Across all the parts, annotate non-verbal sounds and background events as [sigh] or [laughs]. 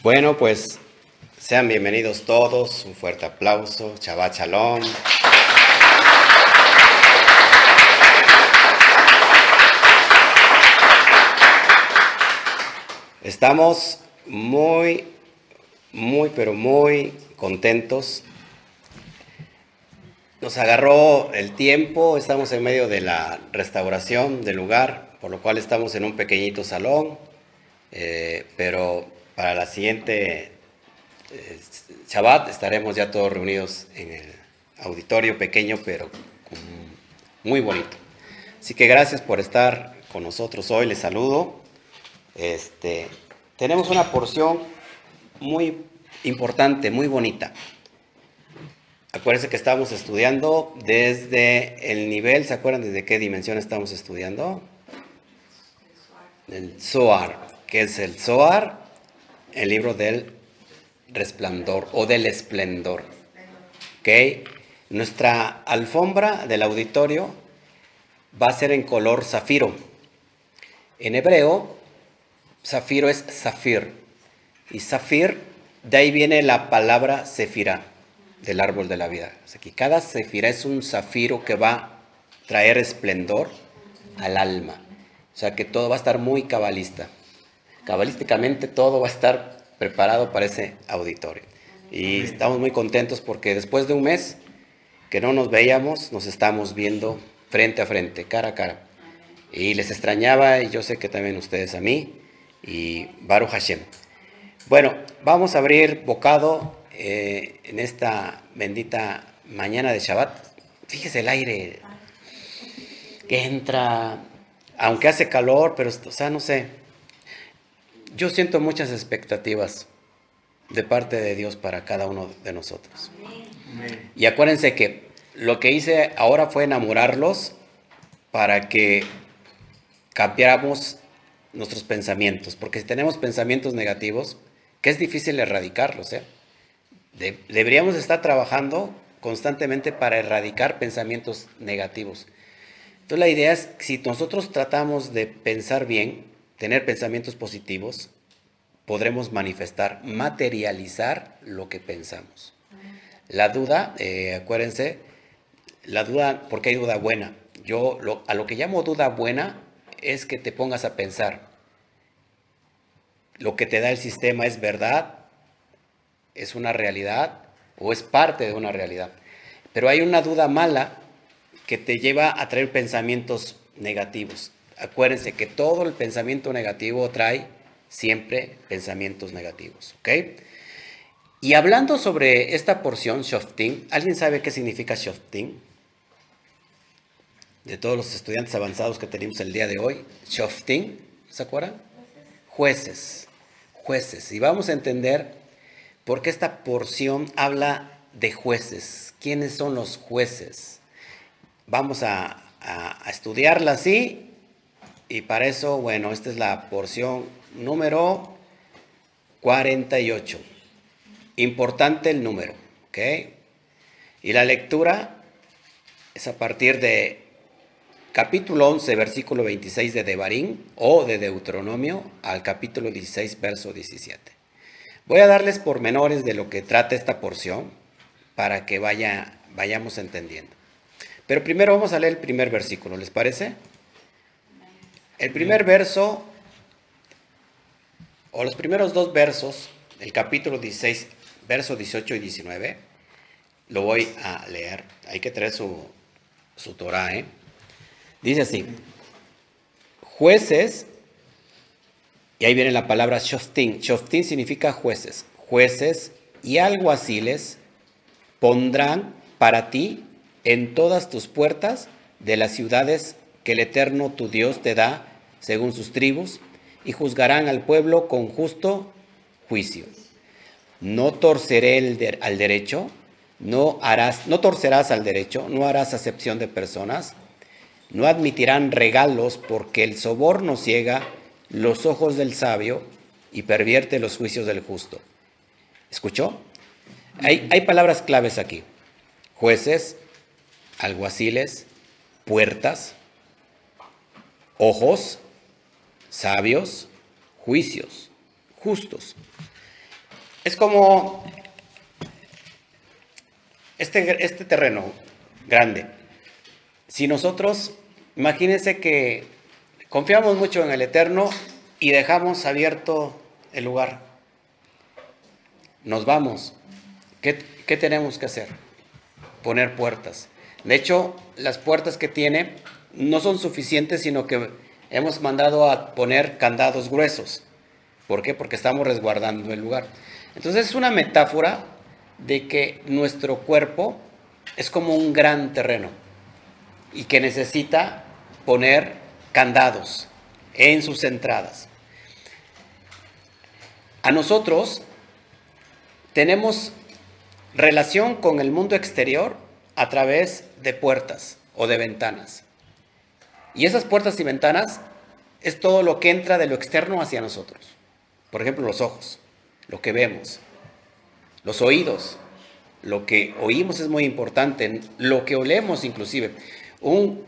Bueno, pues sean bienvenidos todos, un fuerte aplauso, Shabbat Shalom. Estamos muy, muy, pero muy contentos. Nos agarró el tiempo, estamos en medio de la restauración del lugar, por lo cual estamos en un pequeñito salón, eh, pero para la siguiente eh, Shabbat estaremos ya todos reunidos en el auditorio pequeño, pero muy bonito. Así que gracias por estar con nosotros hoy, les saludo. Este, tenemos una porción muy importante, muy bonita. Acuérdense que estamos estudiando desde el nivel, ¿se acuerdan desde qué dimensión estamos estudiando? El Zohar. ¿Qué es el Zohar? El libro del resplandor o del esplendor. ¿Ok? Nuestra alfombra del auditorio va a ser en color zafiro. En hebreo Zafiro es zafir. Y zafir, de ahí viene la palabra sefira, del árbol de la vida. Aquí, cada sefira es un zafiro que va a traer esplendor al alma. O sea que todo va a estar muy cabalista. Cabalísticamente todo va a estar preparado para ese auditorio. Y estamos muy contentos porque después de un mes que no nos veíamos, nos estamos viendo frente a frente, cara a cara. Y les extrañaba, y yo sé que también ustedes a mí y Baruch Hashem. Bueno, vamos a abrir bocado eh, en esta bendita mañana de Shabbat. Fíjese el aire que entra, aunque hace calor, pero, o sea, no sé. Yo siento muchas expectativas de parte de Dios para cada uno de nosotros. Y acuérdense que lo que hice ahora fue enamorarlos para que cambiáramos nuestros pensamientos, porque si tenemos pensamientos negativos, que es difícil erradicarlos, ¿eh? deberíamos estar trabajando constantemente para erradicar pensamientos negativos. Entonces la idea es, si nosotros tratamos de pensar bien, tener pensamientos positivos, podremos manifestar, materializar lo que pensamos. La duda, eh, acuérdense, la duda, porque hay duda buena. Yo a lo que llamo duda buena es que te pongas a pensar, lo que te da el sistema es verdad, es una realidad o es parte de una realidad. Pero hay una duda mala que te lleva a traer pensamientos negativos. Acuérdense que todo el pensamiento negativo trae siempre pensamientos negativos, ¿ok? Y hablando sobre esta porción, Shoftim, ¿alguien sabe qué significa Shoftim? de todos los estudiantes avanzados que tenemos el día de hoy, Shoftim, ¿se acuerdan? Jueces, jueces. Y vamos a entender por qué esta porción habla de jueces. ¿Quiénes son los jueces? Vamos a, a estudiarla así y para eso, bueno, esta es la porción número 48. Importante el número, ¿ok? Y la lectura es a partir de capítulo 11, versículo 26 de Devarim o de Deuteronomio al capítulo 16, verso 17. Voy a darles pormenores de lo que trata esta porción para que vaya, vayamos entendiendo. Pero primero vamos a leer el primer versículo, ¿les parece? El primer verso, o los primeros dos versos del capítulo 16, verso 18 y 19, lo voy a leer. Hay que traer su, su Torah, ¿eh? Dice así, jueces, y ahí viene la palabra shoftim. Shoftim significa jueces. Jueces y alguaciles pondrán para ti en todas tus puertas de las ciudades que el Eterno tu Dios te da según sus tribus, y juzgarán al pueblo con justo juicio. No torceré el al derecho, no harás, no torcerás al derecho, no harás acepción de personas, no admitirán regalos porque el soborno ciega los ojos del sabio y pervierte los juicios del justo. ¿Escuchó? Hay, hay palabras claves aquí. Jueces, alguaciles, puertas, ojos, sabios, juicios, justos. es como este, este terreno grande. Si nosotros, imagínense que confiamos mucho en el Eterno y dejamos abierto el lugar. Nos vamos. ¿Qué, qué tenemos que hacer? Poner puertas. De hecho, las puertas que tiene no son suficientes, sino que hemos mandado a poner candados gruesos. ¿Por qué? Porque estamos resguardando el lugar. Entonces es una metáfora de que nuestro cuerpo es como un gran terreno y que necesita poner candados en sus entradas. A nosotros tenemos relación con el mundo exterior a través de puertas o de ventanas. Y esas puertas y ventanas es todo lo que entra de lo externo hacia nosotros. Por ejemplo, los ojos, lo que vemos, los oídos, lo que oímos es muy importante, lo que olemos inclusive. Un,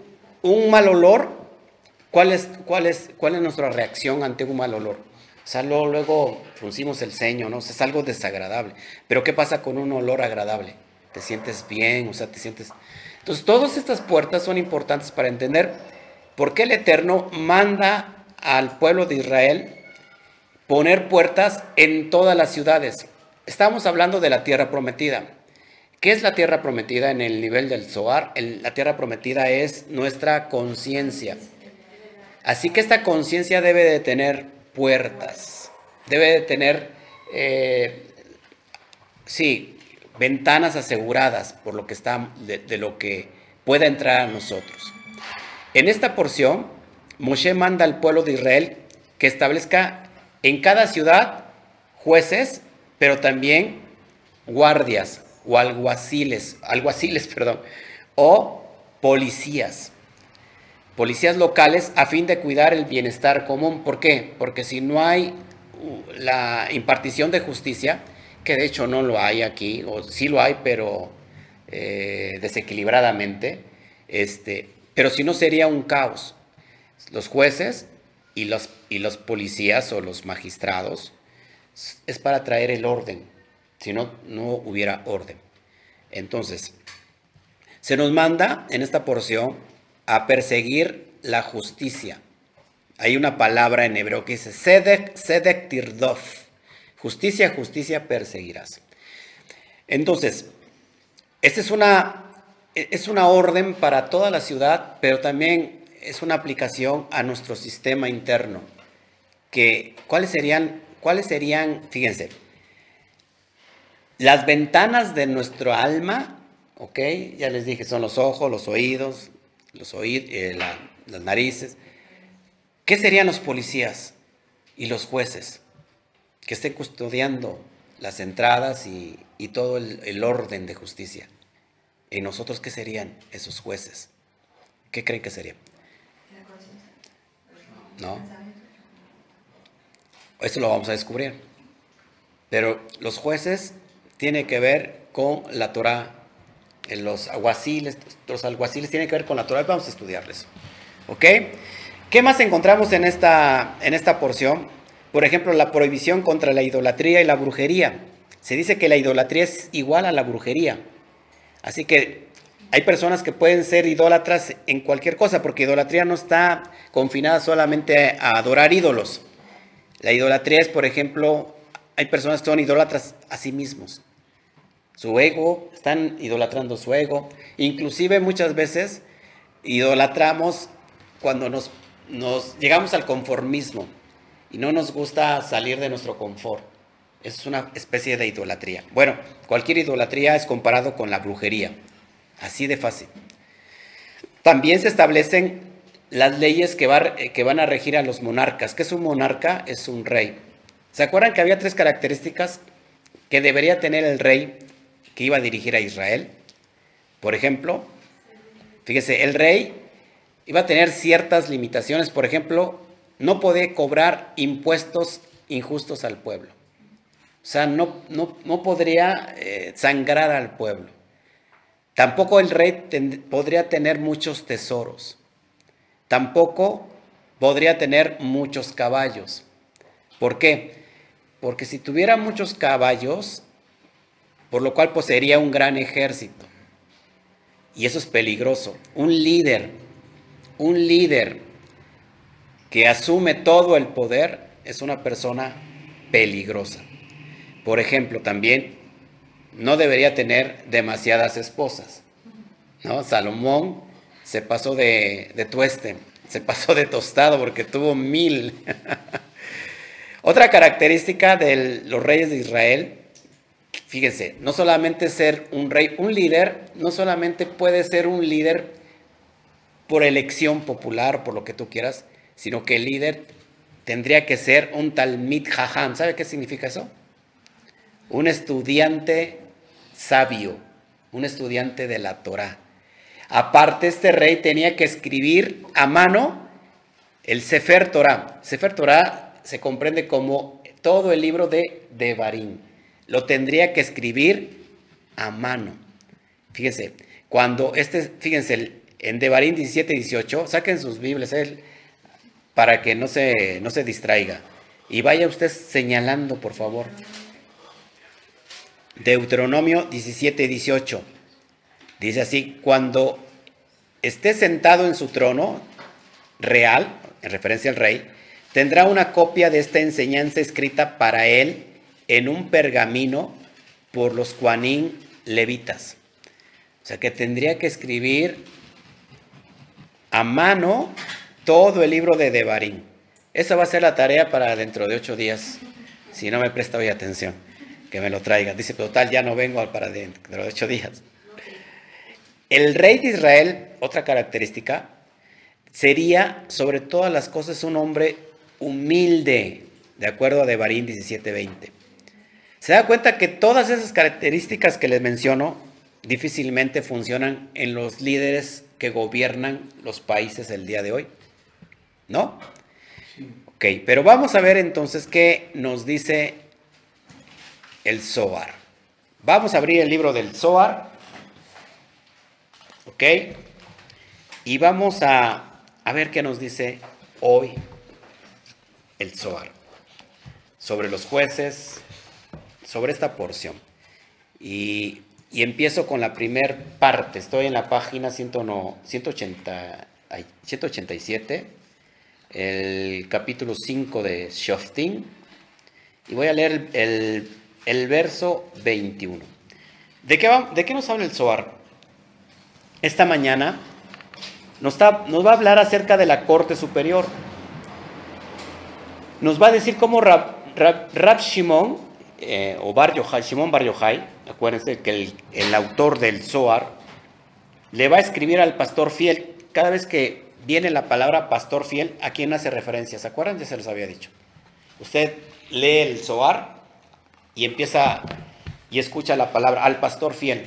mal olor, ¿cuál es, cuál, es, ¿cuál es nuestra reacción ante un mal olor? O sea, luego, fruncimos el ceño, ¿no? es algo desagradable. Pero ¿qué pasa con un olor agradable? Te sientes bien, o sea, te sientes... Entonces, todas estas puertas son importantes para entender por qué el Eterno manda al pueblo de Israel poner puertas en todas las ciudades. Estamos hablando de la tierra prometida. ¿Qué es la tierra prometida en el nivel del Zohar? la tierra prometida es nuestra conciencia. Así que esta conciencia debe de tener puertas, debe de tener, eh, sí, ventanas aseguradas por lo que está, de, lo que pueda entrar a nosotros. En esta porción, Moshe manda al pueblo de Israel que establezca en cada ciudad jueces, pero también guardias, o alguaciles, alguaciles, [laughs] perdón, o policías, policías locales a fin de cuidar el bienestar común. ¿Por qué? Porque si no hay uh, la impartición de justicia, que de hecho no lo hay aquí, o sí lo hay, pero eh, desequilibradamente, este, pero si no sería un caos. Los jueces y los, y los policías o los magistrados es para traer el orden si no, no hubiera orden. Entonces, se nos manda en esta porción a perseguir la justicia. Hay una palabra en hebreo que dice sedek, sedek tirdof. Justicia, justicia perseguirás. Entonces, esta es una, es una orden para toda la ciudad, pero también es una aplicación a nuestro sistema interno. Que, ¿Cuáles serían, cuáles serían, fíjense, las ventanas de nuestro alma, ¿ok? Ya les dije, son los ojos, los oídos, los eh, las narices. ¿Qué serían los policías y los jueces que estén custodiando las entradas y, todo el, orden de justicia? ¿Y nosotros qué serían esos jueces? ¿Qué creen que serían? ¿No? Eso lo vamos a descubrir. Pero los jueces tiene que ver con la Torah. En los alguaciles, los alguaciles tienen que ver con la Torah. Vamos a estudiarles. ¿Ok? ¿Qué más encontramos en esta, en esta porción? Por ejemplo, la prohibición contra la idolatría y la brujería. Se dice que la idolatría es igual a la brujería. Así que hay personas que pueden ser idólatras en cualquier cosa, porque idolatría no está confinada solamente a adorar ídolos. La idolatría es, por ejemplo, hay personas que son idólatras a sí mismos su ego, están idolatrando su ego. Inclusive muchas veces idolatramos cuando nos, nos llegamos al conformismo y no nos gusta salir de nuestro confort. Es una especie de idolatría. Bueno, cualquier idolatría es comparado con la brujería. Así de fácil. También se establecen las leyes que, que van a regir a los monarcas. ¿Qué es un monarca? Es un rey. ¿Se acuerdan que había tres características que debería tener el rey que iba a dirigir a Israel. Por ejemplo, fíjese, el rey iba a tener ciertas limitaciones. Por ejemplo, no podía cobrar impuestos injustos al pueblo. O sea, no, no, podría eh, sangrar al pueblo. Tampoco el rey podría tener muchos tesoros. Tampoco podría tener muchos caballos. ¿Por qué? Porque si tuviera muchos caballos, por lo cual poseería un gran ejército. Y eso es peligroso. Un líder, un líder que asume todo el poder es una persona peligrosa. Por ejemplo, también no debería tener demasiadas esposas. ¿no? Salomón se pasó de, de tueste, se pasó de tostado porque tuvo mil. [laughs] Otra característica de los reyes de Israel, fíjense, no solamente ser un rey, un líder, no solamente puede ser un líder por elección popular, por lo que tú quieras, sino que el líder tendría que ser un talmid jajam. ¿Sabe qué significa eso? Un estudiante sabio, un estudiante de la Torah. Aparte, este rey tenía que escribir a mano el Sefer Torah. Sefer Torah se comprende como todo el libro de Devarim. Lo tendría que escribir a mano. Fíjense, cuando este, fíjense, en Devarim 17 y 18, saquen sus Biblias, él para que no se, no se distraiga. Y vaya usted señalando, por favor. Deuteronomio 17, 18. Dice así, cuando esté sentado en su trono real, en referencia al rey, tendrá una copia de esta enseñanza escrita para él en un pergamino por los cuanín levitas. O sea que tendría que escribir a mano todo el libro de Devarim. Esa va a ser la tarea para dentro de ocho días, si no me presta hoy atención, que me lo traiga. Dice, pero tal, ya no vengo para dentro de ocho días. El rey de Israel, otra característica, sería sobre todas las cosas un hombre humilde, de acuerdo a Devarim 17:20. Se da cuenta que todas esas características que les menciono difícilmente funcionan en los líderes que gobiernan los países el día de hoy. ¿No? Ok, pero vamos a ver entonces qué nos dice el Zohar. Vamos a abrir el libro del Zohar. ¿Ok? Y vamos a, a ver qué nos dice hoy el Zohar sobre los jueces, sobre esta porción. Y, y empiezo con la primera parte. Estoy en la página 180, 187 el capítulo 5 de Shoftim y voy a leer el, verso 21. ¿De qué, ¿De qué, nos habla el Zohar? Esta mañana nos, va a hablar acerca de la Corte Superior. Nos va a decir cómo Rab, Shimon, eh, o Bar Yochai, Shimon Bar Yochai, acuérdense que el, el autor del Zohar, le va a escribir al pastor fiel cada vez que viene la palabra pastor fiel, ¿a quién hace referencia? ¿Se acuerdan? Ya se los había dicho. Usted lee el Zohar y empieza y escucha la palabra al pastor fiel.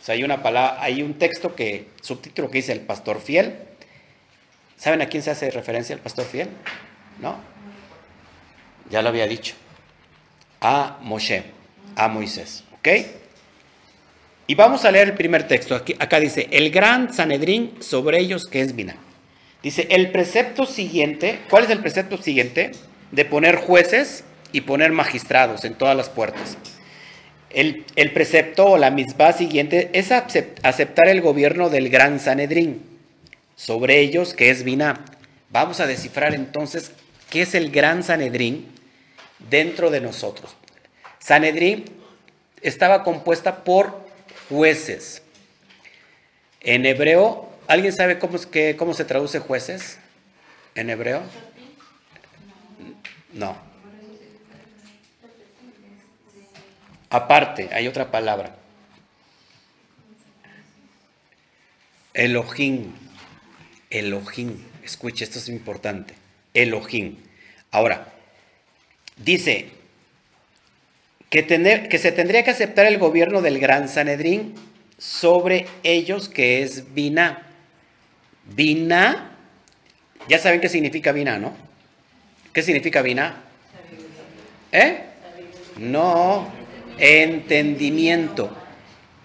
O sea, hay una palabra, hay un texto que, subtítulo que dice el pastor fiel. ¿Saben a quién se hace referencia el pastor fiel? ¿No? Ya lo había dicho. A Moshe, a Moisés. ¿Ok? Y vamos a leer el primer texto. Aquí, acá dice, el gran Sanedrín sobre ellos que es Binah. Dice, el precepto siguiente, ¿cuál es el precepto siguiente? De poner jueces y poner magistrados en todas las puertas. El, precepto o la misma siguiente es aceptar el gobierno del gran Sanedrín sobre ellos, que es Biná. Vamos a descifrar entonces qué es el gran Sanedrín dentro de nosotros. Sanedrín estaba compuesta por jueces. En hebreo ¿Alguien sabe cómo, que, cómo se traduce jueces en hebreo? No. Aparte, hay otra palabra. Elohim. Elohim. Escuche, esto es importante. Elohim. Ahora, dice que, se tendría que aceptar el gobierno del gran Sanedrín sobre ellos, que es Binah. Vina, ya saben qué significa vina, ¿no? ¿Qué significa vina? ¿Eh? No, entendimiento.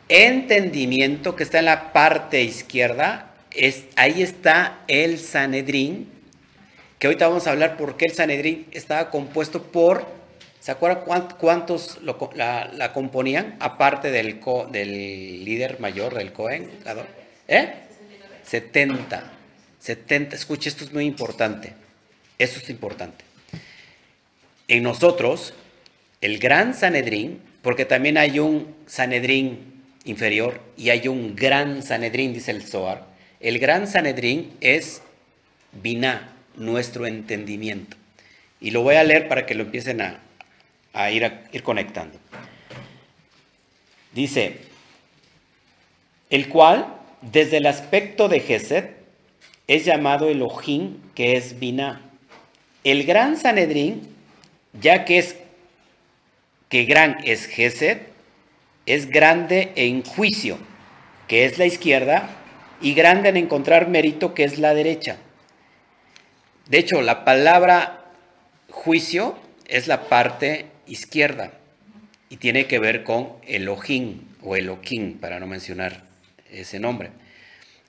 Entendimiento que está en la parte izquierda, es, ahí está el Sanedrín, que ahorita vamos a hablar por qué el Sanedrín estaba compuesto por ¿Se acuerdan cuántos la, componían? Aparte del, del líder mayor del Cohen. ¿Eh? 70. 70. Escuche, esto es muy importante. Esto es importante. En nosotros, el gran Sanedrín, porque también hay un Sanedrín inferior y hay un gran Sanedrín, dice el Zohar. El gran Sanedrín es Biná, nuestro entendimiento. Y lo voy a leer para que lo empiecen a, ir, conectando. Dice, el cual, desde el aspecto de Gesed, es llamado Elohim, que es Binah. El gran Sanedrín, ya que es que gran es Gesed, es grande en juicio, que es la izquierda, y grande en encontrar mérito, que es la derecha. De hecho, la palabra juicio es la parte izquierda y tiene que ver con Elohim o Elohim, para no mencionar ese nombre.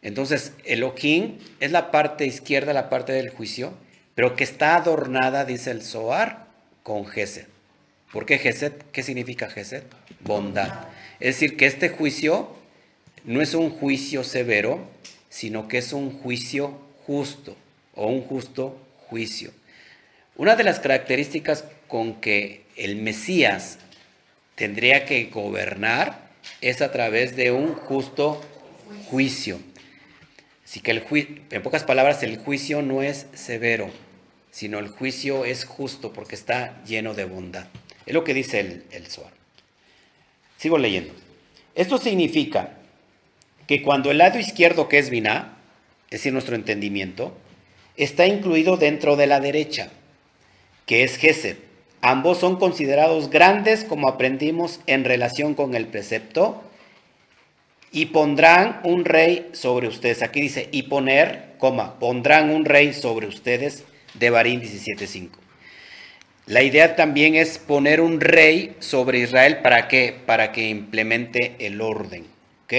Entonces, Elohim es la parte izquierda, la parte del juicio, pero que está adornada, dice el Zohar, con Gesed. ¿Por qué Gesed? ¿Qué significa Gesed? Bondad. Es decir, que este juicio no es un juicio severo, sino que es un juicio justo o un justo juicio. Una de las características con que el Mesías tendría que gobernar es a través de un justo juicio. Así que el en pocas palabras, el juicio no es severo, sino el juicio es justo porque está lleno de bondad. Es lo que dice el, el Sigo leyendo. Esto significa que cuando el lado izquierdo, que es Binah, es decir, nuestro entendimiento, está incluido dentro de la derecha, que es Gesed. Ambos son considerados grandes como aprendimos en relación con el precepto y pondrán un rey sobre ustedes. Aquí dice, y poner, coma, pondrán un rey sobre ustedes de Barín 17.5. La idea también es poner un rey sobre Israel para qué? Para que implemente el orden. ¿Ok?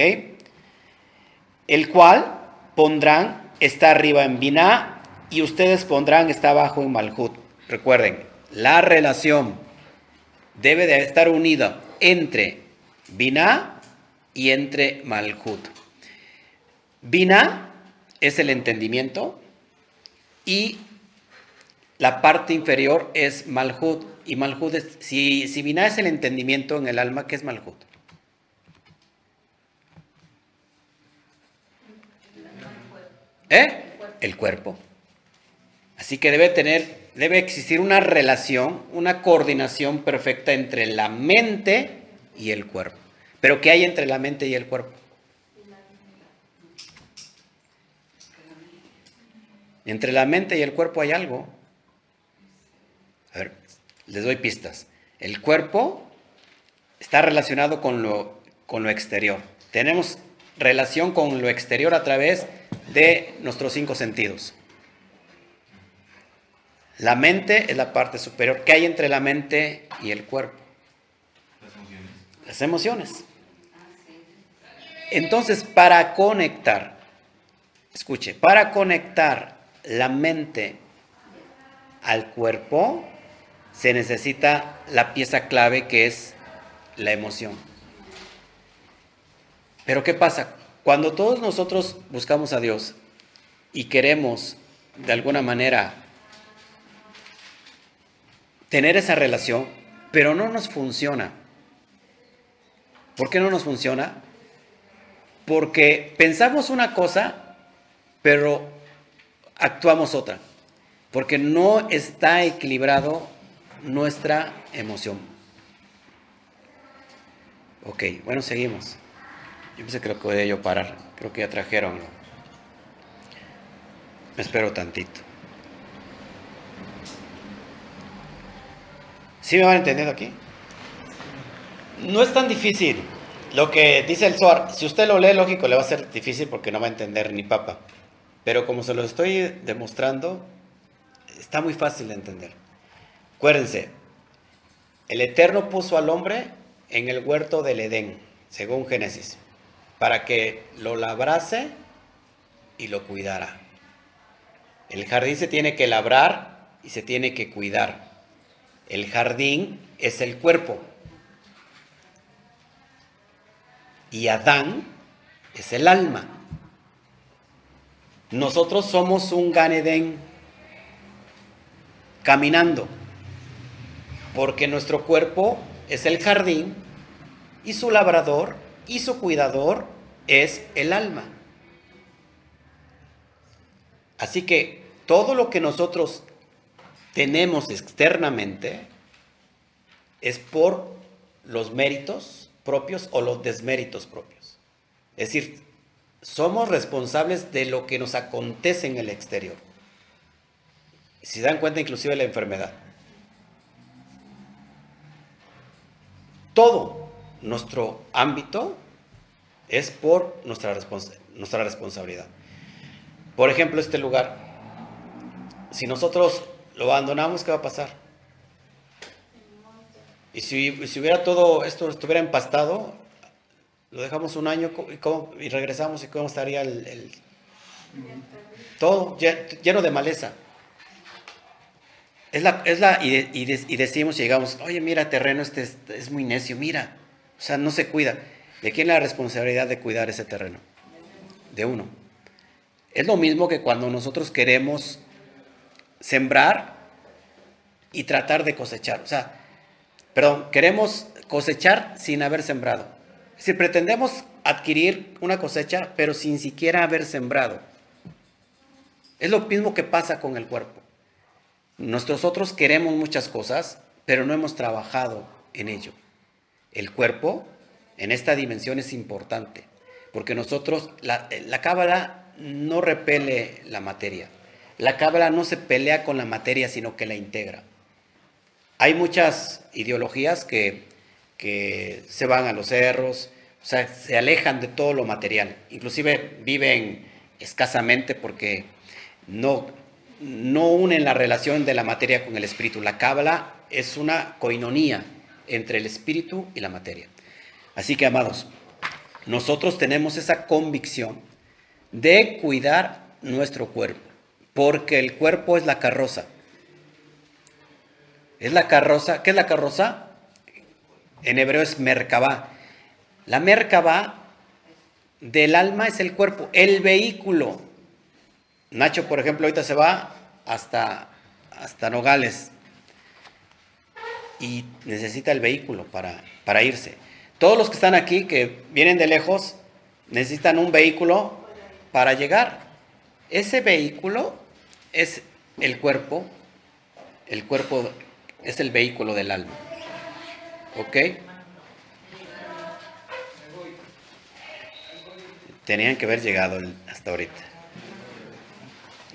El cual pondrán, está arriba en Biná y ustedes pondrán, está abajo en Malhut. Recuerden, la relación debe de estar unida entre Biná y entre Malhut. Biná es el entendimiento y la parte inferior es Malhut. Y Malhut es, si, si es el entendimiento en el alma, ¿qué es Malhut? ¿Eh? El cuerpo. Así que debe tener, debe existir una relación, una coordinación perfecta entre la mente y el cuerpo. Pero ¿qué hay entre la mente y el cuerpo? Entre la mente y el cuerpo hay algo. Les doy pistas. El cuerpo está relacionado con lo, con lo exterior. Tenemos relación con lo exterior a través de nuestros cinco sentidos. La mente es la parte superior. ¿Qué hay entre la mente y el cuerpo? Las emociones. Las emociones. Entonces, para conectar, escuche, para conectar la mente al cuerpo, se necesita la pieza clave que es la emoción. Pero ¿qué pasa? Cuando todos nosotros buscamos a Dios y queremos de alguna manera tener esa relación, pero no nos funciona. ¿Por qué no nos funciona? Porque pensamos una cosa, pero actuamos otra. Porque no está equilibrado nuestra emoción. Ok, bueno, seguimos. Yo pensé que lo podía yo parar. Creo que ya trajeron. Me espero tantito. ¿Sí me van entendiendo aquí? No es tan difícil. Lo que dice el Zohar, si usted lo lee, lógico, le va a ser difícil porque no va a entender ni papa. Pero como se lo estoy demostrando, está muy fácil de entender. Acuérdense, el Eterno puso al hombre en el huerto del Edén, según Génesis, para que lo labrase y lo cuidara. El jardín se tiene que labrar y se tiene que cuidar. El jardín es el cuerpo. Y Adán es el alma. Nosotros somos un Ganedén caminando, porque nuestro cuerpo es el jardín y su labrador y su cuidador es el alma. Así que todo lo que nosotros tenemos externamente es por los méritos propios o los desméritos propios. Es decir, somos responsables de lo que nos acontece en el exterior. Si se dan cuenta inclusive la enfermedad. Todo nuestro ámbito es por nuestra, nuestra responsabilidad. Por ejemplo, este lugar, si nosotros lo abandonamos, ¿qué va a pasar? Y si, hubiera todo esto, estuviera empastado, lo dejamos un año y, regresamos y cómo estaría el, todo lleno de maleza. Es la, es la, y, decimos y llegamos, oye, mira, terreno este es, es, muy necio, mira, o sea, no se cuida. ¿De quién la responsabilidad de cuidar ese terreno? De uno. Es lo mismo que cuando nosotros queremos sembrar y tratar de cosechar. O sea, perdón, queremos cosechar sin haber sembrado. Si pretendemos adquirir una cosecha, pero sin siquiera haber sembrado. Es lo mismo que pasa con el cuerpo. Nosotros queremos muchas cosas, pero no hemos trabajado en ello. El cuerpo en esta dimensión es importante, porque nosotros, la, la cábala no repele la materia. La cábala no se pelea con la materia, sino que la integra. Hay muchas ideologías que, se van a los cerros, o sea, se alejan de todo lo material. Inclusive viven escasamente porque no, no unen la relación de la materia con el espíritu. La cábala es una coinonía entre el espíritu y la materia. Así que, amados, nosotros tenemos esa convicción de cuidar nuestro cuerpo, porque el cuerpo es la carroza. Es la carroza, ¿qué es la carroza? En hebreo es merkabah. La merkabah del alma es el cuerpo, el vehículo. Nacho, por ejemplo, ahorita se va hasta, hasta Nogales y necesita el vehículo para, para irse. Todos los que están aquí, que vienen de lejos, necesitan un vehículo para llegar. Ese vehículo es el cuerpo, el cuerpo es el vehículo del alma. ¿Ok? Tenían que haber llegado hasta ahorita.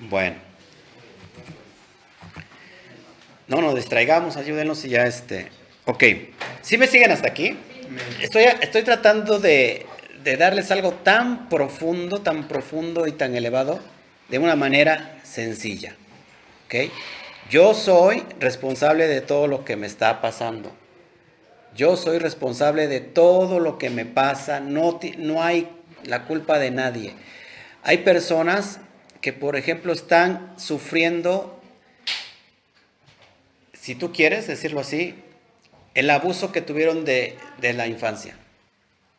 Bueno. No nos distraigamos, ayúdenos y ya este. Ok. ¿Sí me siguen hasta aquí? Estoy, estoy tratando de de darles algo tan profundo, tan profundo y tan elevado de una manera sencilla. ¿Ok? Yo soy responsable de todo lo que me está pasando. Yo soy responsable de todo lo que me pasa. No, no hay la culpa de nadie. Hay personas que, por ejemplo, están sufriendo, si tú quieres decirlo así, el abuso que tuvieron de, de la infancia.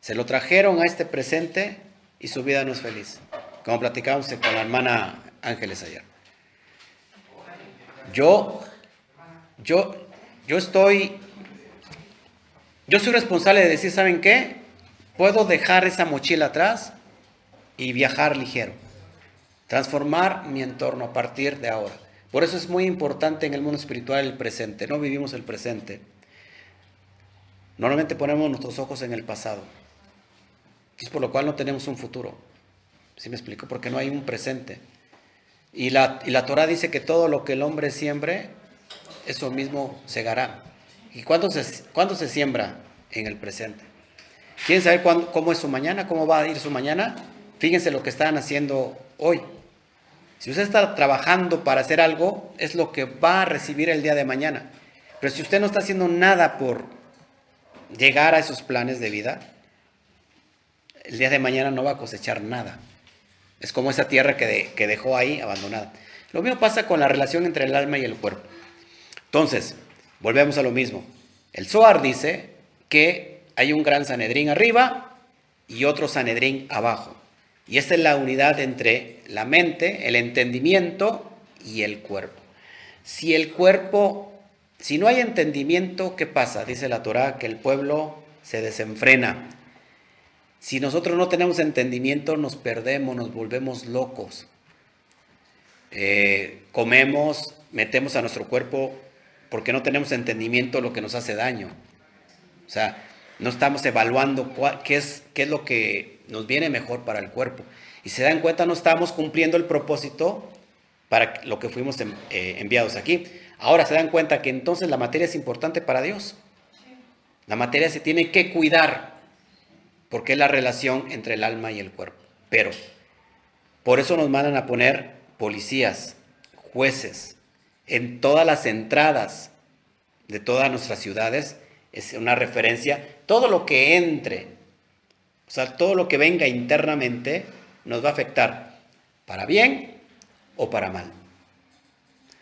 Se lo trajeron a este presente y su vida no es feliz. Como platicábamos con la hermana Ángeles ayer. Yo, yo, yo estoy, yo soy responsable de decir, ¿saben qué? Puedo dejar esa mochila atrás y viajar ligero. Transformar mi entorno a partir de ahora. Por eso es muy importante en el mundo espiritual el presente. No vivimos el presente. Normalmente ponemos nuestros ojos en el pasado. Es por lo cual no tenemos un futuro. ¿Sí me explico? Porque no hay un presente. Y la, y la Torah dice que todo lo que el hombre siembre, eso mismo segará. ¿Y cuándo se, se siembra? En el presente. ¿Quieren saber cómo es su mañana? ¿Cómo va a ir su mañana? Fíjense lo que están haciendo hoy. Si usted está trabajando para hacer algo, es lo que va a recibir el día de mañana. Pero si usted no está haciendo nada por llegar a esos planes de vida, el día de mañana no va a cosechar nada. Es como esa tierra que, que dejó ahí abandonada. Lo mismo pasa con la relación entre el alma y el cuerpo. Entonces, Volvemos a lo mismo. El Zohar dice que hay un gran Sanedrín arriba y otro Sanedrín abajo. Y esta es la unidad entre la mente, el entendimiento y el cuerpo. Si el cuerpo, si no hay entendimiento, ¿qué pasa? Dice la Torah que el pueblo se desenfrena. Si nosotros no tenemos entendimiento, nos perdemos, nos volvemos locos. Eh, comemos, metemos a nuestro cuerpo porque no tenemos entendimiento lo que nos hace daño. O sea, no estamos evaluando qué, es, qué es lo que nos viene mejor para el cuerpo. Y se dan cuenta, no estamos cumpliendo el propósito para lo que fuimos eh, enviados aquí. Ahora se dan cuenta que entonces la materia es importante para Dios. La materia se tiene que cuidar porque es la relación entre el alma y el cuerpo. Pero por eso nos mandan a poner policías, jueces, en todas las entradas de todas nuestras ciudades, es una referencia, todo lo que entre, o sea, todo lo que venga internamente nos va a afectar para bien o para mal.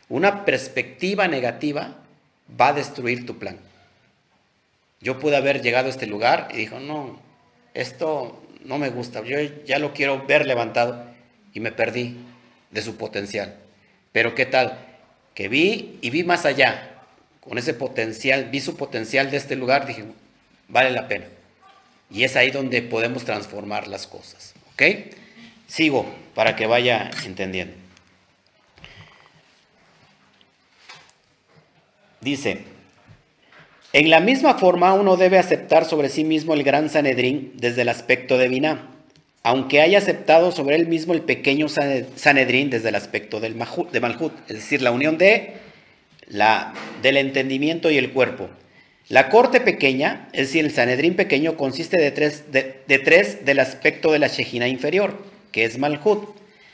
Una perspectiva negativa va a destruir tu plan. Yo pude haber llegado a este lugar y dijo, no, esto no me gusta, yo ya lo quiero ver levantado y me perdí de su potencial. Pero ¿qué tal? Que vi y vi más allá, con ese potencial, vi su potencial de este lugar, dije, vale la pena. Y es ahí donde podemos transformar las cosas. ¿Ok? Sigo para que vaya entendiendo. Dice, en la misma forma uno debe aceptar sobre sí mismo el gran Sanedrín desde el aspecto de Binah aunque haya aceptado sobre él mismo el pequeño Sanedrín desde el aspecto de Malhut, es decir, la unión de la, del entendimiento y el cuerpo. La corte pequeña, es decir, el Sanedrín pequeño, consiste de tres, de, tres del aspecto de la Shejina inferior, que es Malhut.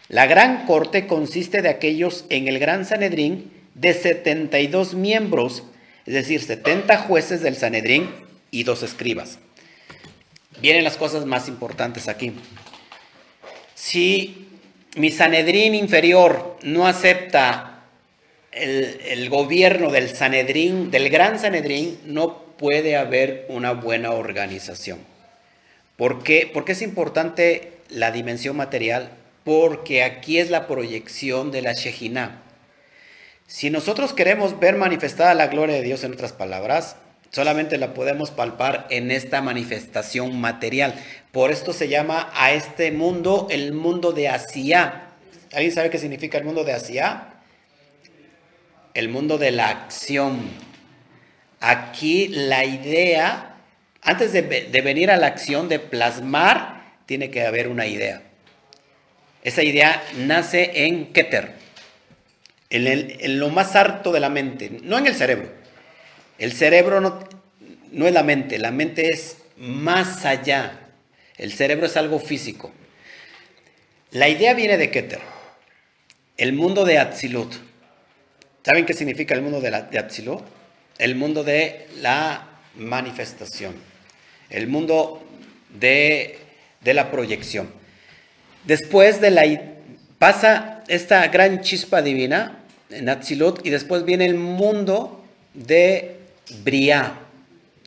La gran corte consiste de aquellos en el gran Sanedrín de 72 miembros, es decir, 70 jueces del Sanedrín y dos escribas. Vienen las cosas más importantes aquí. Si mi Sanedrín inferior no acepta el, gobierno del Sanedrín, del gran Sanedrín, no puede haber una buena organización. ¿Por qué? Porque es importante la dimensión material, porque aquí es la proyección de la Shejinah. Si nosotros queremos ver manifestada la gloria de Dios en otras palabras, solamente la podemos palpar en esta manifestación material. Por esto se llama a este mundo el mundo de Asia. ¿Alguien sabe qué significa el mundo de Asia? El mundo de la acción. Aquí la idea, antes de, venir a la acción de plasmar, tiene que haber una idea. Esa idea nace en Keter, en, lo más harto de la mente, no en el cerebro. El cerebro no, no es la mente, la mente es más allá. El cerebro es algo físico. La idea viene de Keter, el mundo de Atzilut. ¿Saben qué significa el mundo de, la, de? El mundo de la manifestación, el mundo de, de la proyección. Después de la pasa esta gran chispa divina en Atzilut y después viene el mundo de Briah,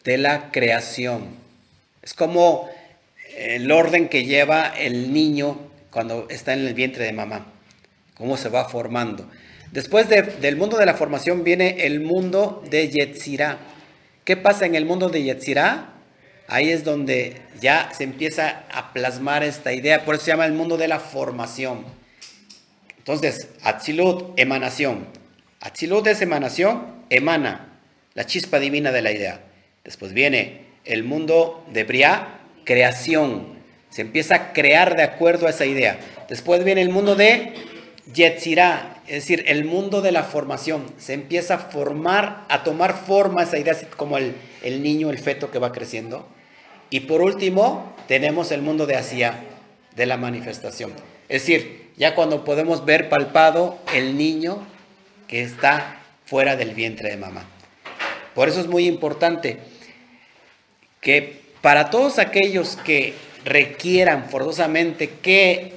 de la creación. Es como el orden que lleva el niño cuando está en el vientre de mamá, cómo se va formando. Después del mundo de la formación viene el mundo de Yetzirah. ¿Qué pasa en el mundo de Yetzirah? Ahí es donde ya se empieza a plasmar esta idea, por eso se llama el mundo de la formación. Entonces, Atzilut, emanación. Atzilut es emanación, emana la chispa divina de la idea. Después viene el mundo de Briah, creación. Se empieza a crear de acuerdo a esa idea. Después viene el mundo de Yetzirah, es decir, el mundo de la formación. Se empieza a formar, a tomar forma esa idea, como el, el niño, el feto que va creciendo. Y por último, tenemos el mundo de Asia, de la manifestación. Es decir, ya cuando podemos ver palpado el niño que está fuera del vientre de mamá. Por eso es muy importante que para todos aquellos que requieran forzosamente que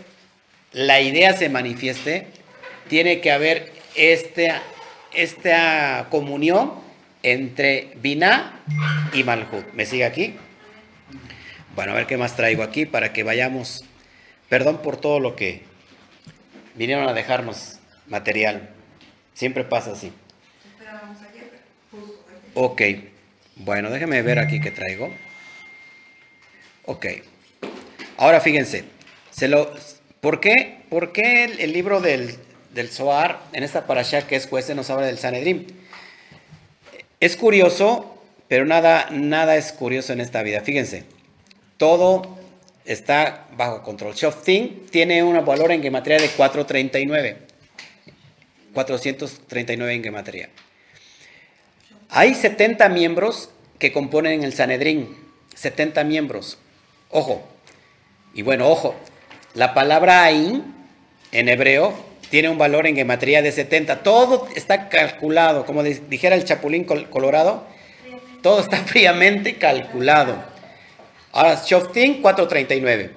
la idea se manifieste, tiene que haber esta, esta comunión entre Binah y Malhut. ¿Me sigue aquí? Bueno, a ver qué más traigo aquí para que vayamos. Perdón por todo lo que vinieron a dejarnos material. Siempre pasa así. Ok. Bueno, déjenme ver aquí qué traigo. Ok. Ahora fíjense. Se lo, ¿por, qué, ¿Por qué el, libro del, del Zohar, en esta parasha que es juez, nos habla del Sanedrim? Es curioso, pero nada, nada es curioso en esta vida. Fíjense. Todo está bajo control. Shoftin tiene un valor en gematría de 439. 439 en gematría. Hay 70 miembros que componen el Sanedrín. 70 miembros. Ojo. Y bueno, ojo. La palabra Ain en hebreo tiene un valor en gematría de 70. Todo está calculado. Como dijera el Chapulín Colorado, todo está [laughs] fríamente calculado. Ahora, Shoftin 439.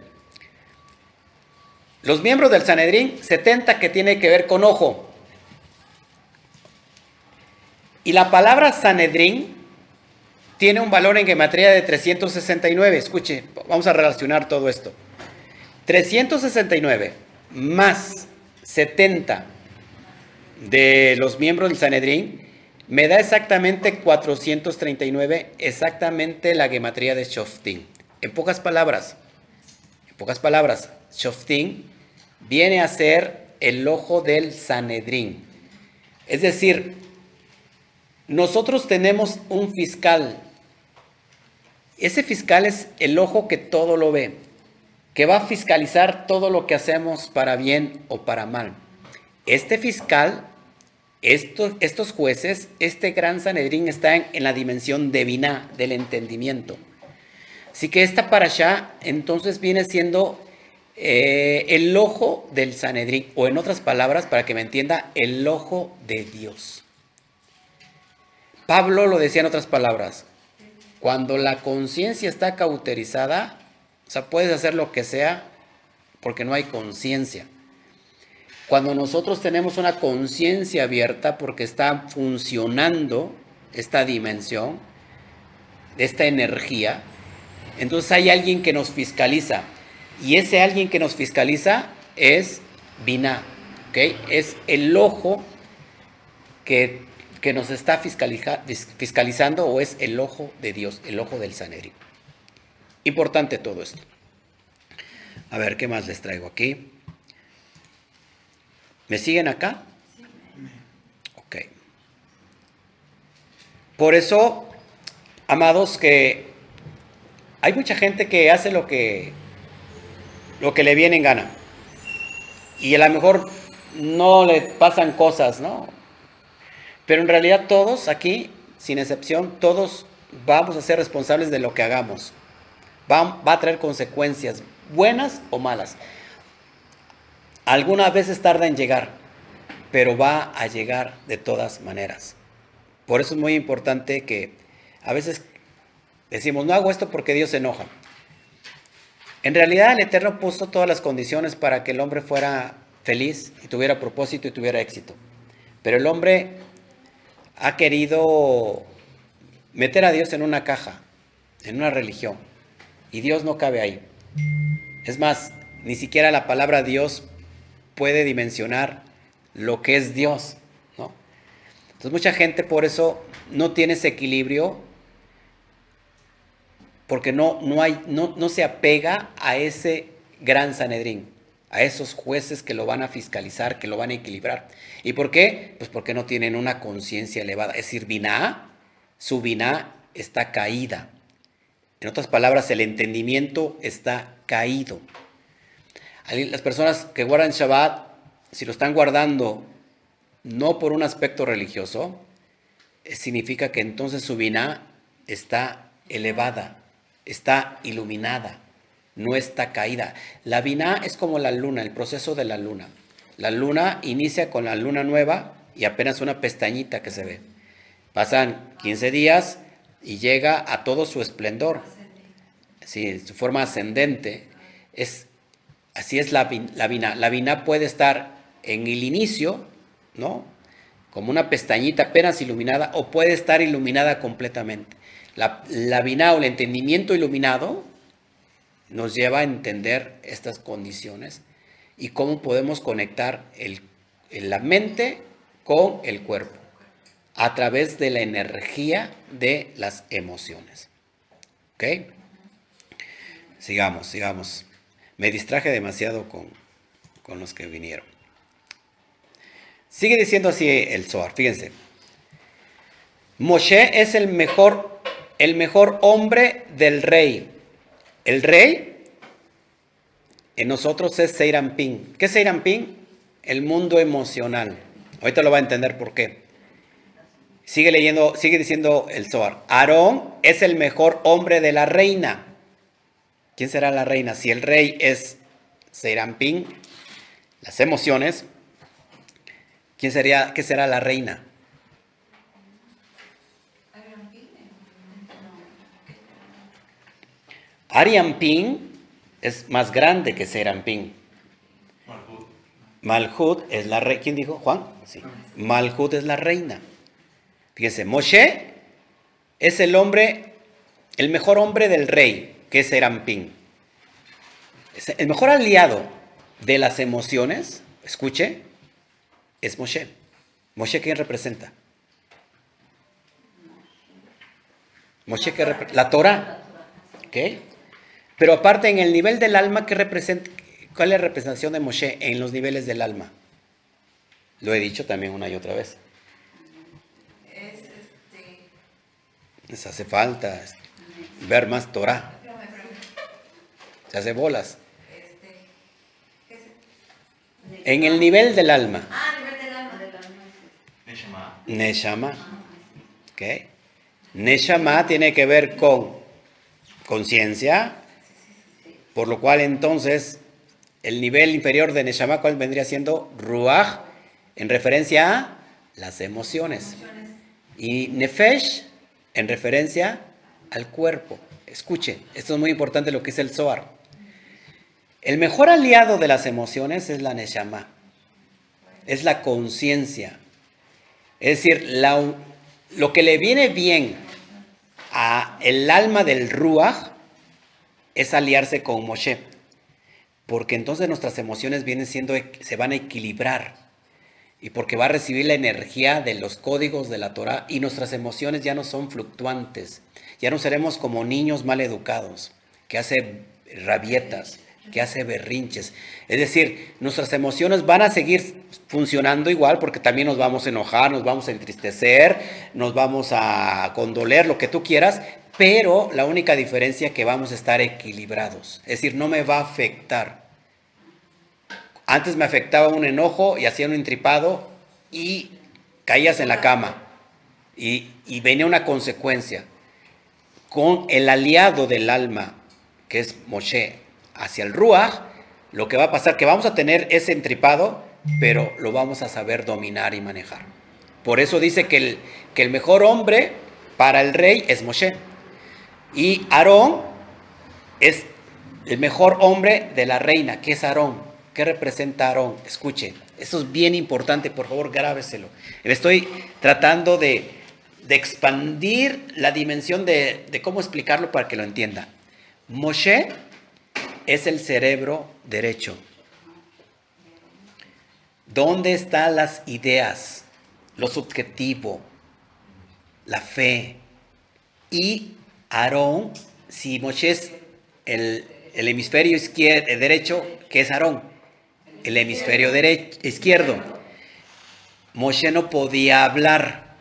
Los miembros del Sanedrín, 70 que tiene que ver con ojo. Y la palabra Sanedrín tiene un valor en gematría de 369. Escuche, vamos a relacionar todo esto. 369 más 70 de los miembros del Sanedrín me da exactamente 439, exactamente la gematría de Shoftin. En pocas palabras, en pocas palabras, Shoftin viene a ser el ojo del Sanedrín. Es decir, nosotros tenemos un fiscal. Ese fiscal es el ojo que todo lo ve, que va a fiscalizar todo lo que hacemos para bien o para mal. Este fiscal, estos, jueces, este gran Sanedrín está en, la dimensión divina del entendimiento. Así que esta parasha entonces viene siendo eh, el ojo del Sanedrín, o en otras palabras, para que me entienda, el ojo de Dios. Pablo lo decía en otras palabras, cuando la conciencia está cauterizada, sea, puedes hacer lo que sea porque no hay conciencia. Cuando nosotros tenemos una conciencia abierta porque está funcionando esta dimensión, esta energía, entonces hay alguien que nos fiscaliza. Y ese alguien que nos fiscaliza es Binah. ¿okay? Es el ojo que, nos está fiscalizando o es el ojo de Dios, el ojo del Sanedrín. Importante todo esto. A ver, ¿qué más les traigo aquí? ¿Me siguen acá? Ok. Por eso, amados, que hay mucha gente que hace lo que, lo que le viene en gana. Y a lo mejor no le pasan cosas, ¿no? Pero en realidad todos aquí, sin excepción, todos vamos a ser responsables de lo que hagamos. Va, va a traer consecuencias, buenas o malas. Algunas veces tarda en llegar, pero va a llegar de todas maneras. Por eso es muy importante que a veces Decimos, no hago esto porque Dios se enoja. En realidad el Eterno puso todas las condiciones para que el hombre fuera feliz y tuviera propósito y tuviera éxito. Pero el hombre ha querido meter a Dios en una caja, en una religión. Y Dios no cabe ahí. Es más, ni siquiera la palabra Dios puede dimensionar lo que es Dios. ¿no? Entonces mucha gente por eso no tiene ese equilibrio porque no, no, hay, no, no se apega a ese gran Sanedrín, a esos jueces que lo van a fiscalizar, que lo van a equilibrar. ¿Y por qué? Pues porque no tienen una conciencia elevada. Es decir, Biná, su Biná está caída. En otras palabras, el entendimiento está caído. Las personas que guardan Shabbat, si lo están guardando no por un aspecto religioso, eh, significa que entonces su Biná está elevada, está iluminada, no está caída. La Binah es como la luna, el proceso de la luna. La luna inicia con la luna nueva y apenas una pestañita que se ve. Pasan 15 días y llega a todo su esplendor. Sí, su forma ascendente. Es, así es la, la Binah. La Binah puede estar en el inicio, ¿no? como una pestañita apenas iluminada, o puede estar iluminada completamente. La, la o el entendimiento iluminado, nos lleva a entender estas condiciones y cómo podemos conectar el, la mente con el cuerpo a través de la energía de las emociones. ¿Ok? Sigamos, sigamos. Me distraje demasiado con, con los que vinieron. Sigue diciendo así el Zohar, fíjense. Moshe es el mejor, el mejor hombre del rey. El rey en nosotros es Seirampín. ¿Qué es Seirampín? El mundo emocional. Ahorita lo va a entender por qué. Sigue leyendo, sigue diciendo el Zohar. Aarón es el mejor hombre de la reina. ¿Quién será la reina? Si el rey es Seirampín, las emociones, ¿quién sería, qué será la reina? Ariampín es más grande que Serampín. Malhut es la reina. ¿Quién dijo? Juan. Sí. Malhut es la reina. Fíjense, Moshe es el hombre, el mejor hombre del rey, que es Serampín. El mejor aliado de las emociones, escuche, es Moshe. Moshe, ¿quién representa? Moshe, que representa? La Torah. ¿Ok? Pero aparte, en el nivel del alma, ¿qué representa? ¿cuál es la representación de Moshe en los niveles del alma? Lo he dicho también una y otra vez. Les hace falta ver más Torah. Se hace bolas. En el nivel del alma. Ah, nivel del alma. Neshama. Neshama. ¿Ok? Neshama tiene que ver con conciencia, por lo cual entonces el nivel inferior de Neshama, ¿cuál vendría siendo? Ruach, en referencia a las emociones. Y Nefesh, en referencia al cuerpo. Escuche, esto es muy importante lo que es el Zohar. El mejor aliado de las emociones es la Neshama. Es la conciencia. Es decir, lo que le viene bien a el alma del Ruach es aliarse con Moshe. Porque entonces nuestras emociones vienen siendo, se van a equilibrar. Y porque va a recibir la energía de los códigos de la Torah y nuestras emociones ya no son fluctuantes. Ya no seremos como niños mal educados, que hace rabietas, que hace berrinches. Es decir, nuestras emociones van a seguir funcionando igual porque también nos vamos a enojar, nos vamos a entristecer, nos vamos a condoler, lo que tú quieras, pero la única diferencia es que vamos a estar equilibrados. Es decir, no me va a afectar. Antes me afectaba un enojo y hacía un entripado y caías en la cama. Y, venía una consecuencia. Con el aliado del alma, que es Moshe, hacia el Ruach, lo que va a pasar que vamos a tener ese entripado, pero lo vamos a saber dominar y manejar. Por eso dice que el, que el mejor hombre para el rey es Moshe. Y Aarón es el mejor hombre de la reina. ¿Qué es Aarón? ¿Qué representa Aarón? Escuchen, eso es bien importante, por favor, grábeselo. Estoy tratando de, expandir la dimensión de, cómo explicarlo para que lo entienda. Moshe es el cerebro derecho. ¿Dónde están las ideas, lo subjetivo, la fe y Aarón, si Moshe es el, hemisferio izquierdo, el derecho, ¿qué es Aarón? El hemisferio derecho, izquierdo. Moshe no podía hablar.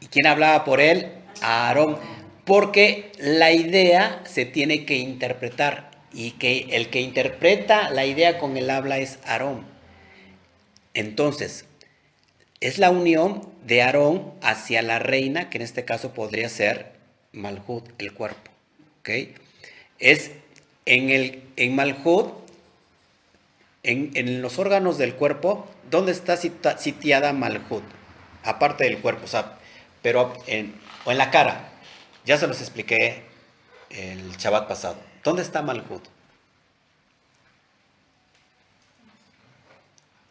¿Y quién hablaba por él? Aarón. Porque la idea se tiene que interpretar y que el que interpreta la idea con el habla es Aarón. Entonces, es la unión de Aarón hacia la reina, que en este caso podría ser Malhut, el cuerpo. ¿ok? Es en, el, en Malhut, en, los órganos del cuerpo, ¿dónde está sitiada Malhut? Aparte del cuerpo, o sea, pero en, o en la cara. Ya se los expliqué el Shabbat pasado. ¿Dónde está Malhut?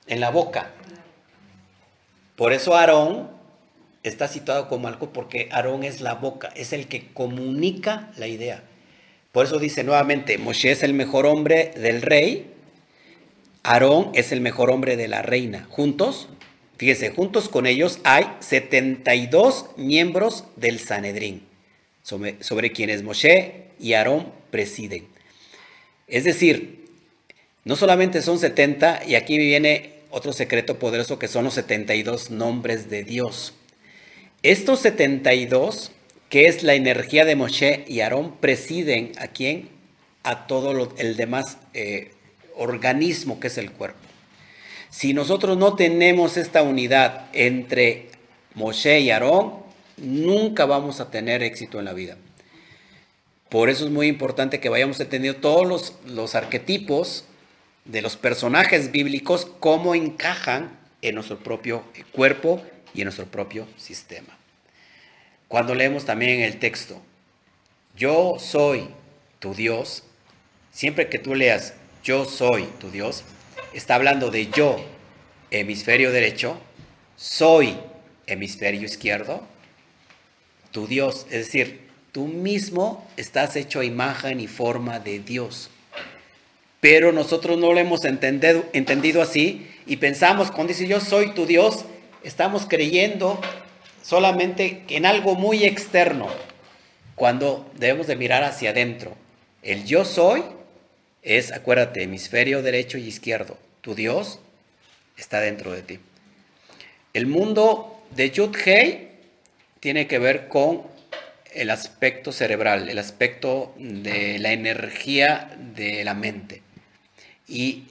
En la boca. Por eso Aarón está situado como algo porque Aarón es la boca, es el que comunica la idea. Por eso dice nuevamente, Moshe es el mejor hombre del rey, Aarón es el mejor hombre de la reina. Juntos, fíjese, juntos con ellos hay 72 miembros del Sanedrín, sobre, sobre quienes Moshe y Aarón presiden. Es decir, no solamente son 70, y aquí viene otro secreto poderoso que son los 72 nombres de Dios. Estos 72, que es la energía de Moshe y Aarón, presiden a quién? A todo el demás eh, organismo que es el cuerpo. Si nosotros no tenemos esta unidad entre Moshe y Aarón, nunca vamos a tener éxito en la vida. Por eso es muy importante que vayamos entendiendo todos los, los arquetipos de los personajes bíblicos, cómo encajan en nuestro propio cuerpo y en nuestro propio sistema. Cuando leemos también el texto, yo soy tu Dios, siempre que tú leas yo soy tu Dios, está hablando de yo, hemisferio derecho, soy hemisferio izquierdo, tu Dios, es decir, tú mismo estás hecho imagen y forma de Dios. Pero nosotros no lo hemos entendido, entendido así y pensamos, cuando dice yo soy tu Dios, estamos creyendo solamente en algo muy externo, cuando debemos de mirar hacia adentro. El yo soy es, acuérdate, hemisferio derecho y izquierdo. Tu Dios está dentro de ti. El mundo de Yud Hei tiene que ver con el aspecto cerebral, el aspecto de la energía de la mente. Y,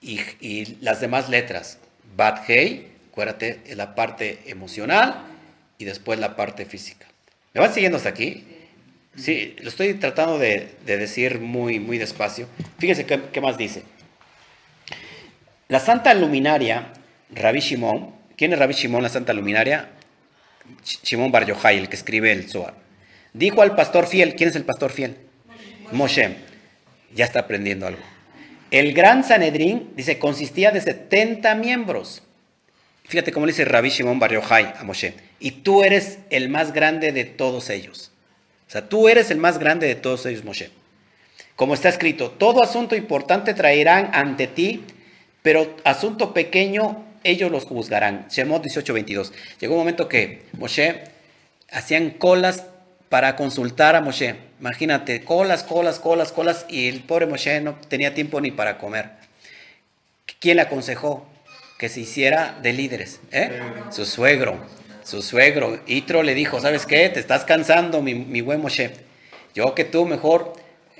y las demás letras, Bat Hei Acuérdate, es la parte emocional y después la parte física. ¿Me van siguiendo hasta aquí? Sí, lo estoy tratando de, decir muy, muy despacio. Fíjense qué, más dice. La santa luminaria, Rabbi Shimon, ¿quién es Rabbi Shimon, la santa luminaria? Shimon Bar Yochai, el que escribe el Zohar. Dijo al pastor fiel, ¿quién es el pastor fiel? Moshe. Ya está aprendiendo algo. El gran Sanedrín, dice, consistía de 70 miembros. Fíjate cómo le dice Rabbi Shimon Bar Yochai a Moshe. Y tú eres el más grande de todos ellos. O sea, tú eres el más grande de todos ellos, Moshe. Como está escrito, todo asunto importante traerán ante ti, pero asunto pequeño ellos los juzgarán. Shemot 18:22. Llegó un momento que Moshe hacían colas para consultar a Moshe. Imagínate, colas, colas, colas, colas, y el pobre Moshe no tenía tiempo ni para comer. ¿Quién le aconsejó? que se hiciera de líderes. ¿eh? Su suegro, su suegro. Itro le dijo, ¿sabes qué? Te estás cansando, mi, buen Moshe. Yo que tú mejor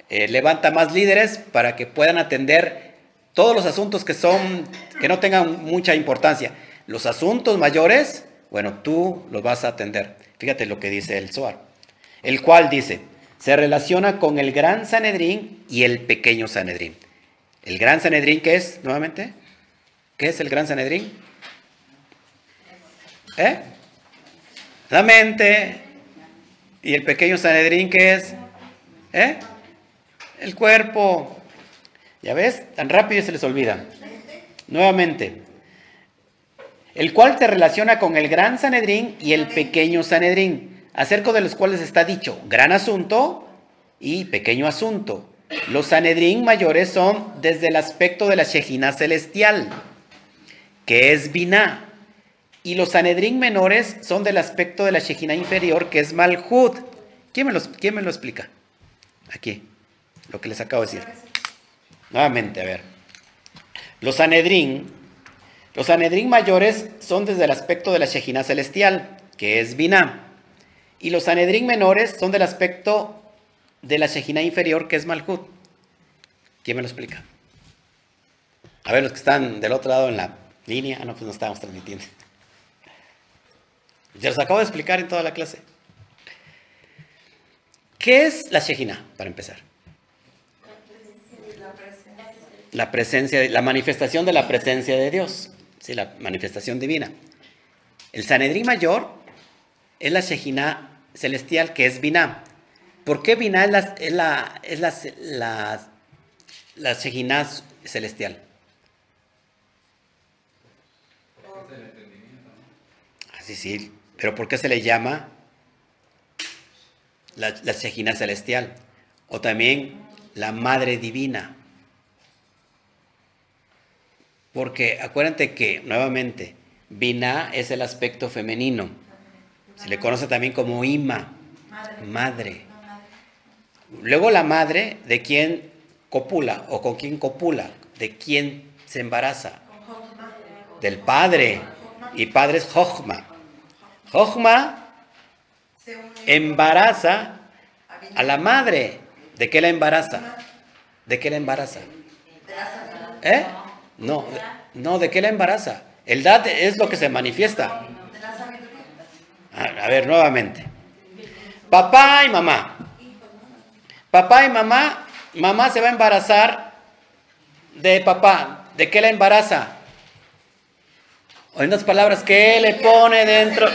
eh, levanta más líderes para que puedan atender todos los asuntos que son, que no tengan mucha importancia. Los asuntos mayores, bueno, tú los vas a atender. Fíjate lo que dice el Zohar. El cual dice, se relaciona con el gran Sanedrín y el pequeño Sanedrín. El gran Sanedrín, ¿qué es nuevamente? ¿Qué es el gran Sanedrín? ¿Eh? La mente. ¿Y el pequeño Sanedrín qué es? ¿Eh? El cuerpo. ¿Ya ves? Tan rápido se les olvida. Nuevamente. El cual te relaciona con el gran Sanedrín y el pequeño Sanedrín, acerca de los cuales está dicho gran asunto y pequeño asunto. Los Sanedrín mayores son desde el aspecto de la Shejina celestial que es Binah. Y los Sanedrín menores son del aspecto de la Shejina inferior, que es Malhud. ¿Quién me, ¿Quién me lo explica? Aquí, lo que les acabo de decir. Nuevamente, a ver. Los Sanedrín, los Sanedrín mayores son desde el aspecto de la Shejina celestial, que es Binah. Y los Sanedrín menores son del aspecto de la Shejina inferior, que es Malhud. ¿Quién me lo explica? A ver, los que están del otro lado en la Línea, ah, no, pues no estábamos transmitiendo. Ya los acabo de explicar en toda la clase. ¿Qué es la Shejina, para empezar? La presencia, la manifestación de la presencia de Dios, ¿sí? la manifestación divina. El Sanedrín mayor es la Shejina celestial, que es Binah. ¿Por qué Binah es la, es la, es la, la, la celestial? Sí, sí, pero ¿por qué se le llama la, la Shejina celestial? O también la Madre Divina. Porque acuérdate que, nuevamente, Vina es el aspecto femenino. Se le conoce también como Ima, madre. Luego la madre de quien copula o con quien copula, de quien se embaraza. Del padre. Y padre es Jochma. Jochma embaraza a la madre. ¿De qué la embaraza? ¿De qué la embaraza? ¿Eh? No, no, ¿de qué la embaraza? El dad es lo que se manifiesta. A, ver, nuevamente. Papá y mamá. Papá y mamá, mamá se va a embarazar de papá. ¿De qué la embaraza? O en otras palabras, ¿qué le pone dentro?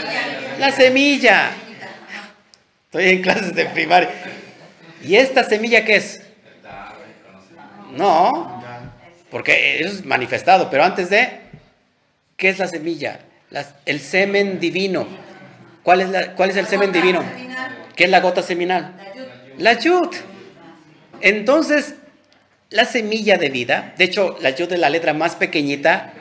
La semilla. Estoy en clases de primaria. ¿Y esta semilla qué es? No, porque eso es manifestado, pero antes de, ¿qué es la semilla? el semen divino. ¿Cuál es, la, ¿Cuál es el semen divino? ¿Qué es la gota seminal? La yud. Entonces, la semilla de vida, de hecho, la yud es la letra más pequeñita,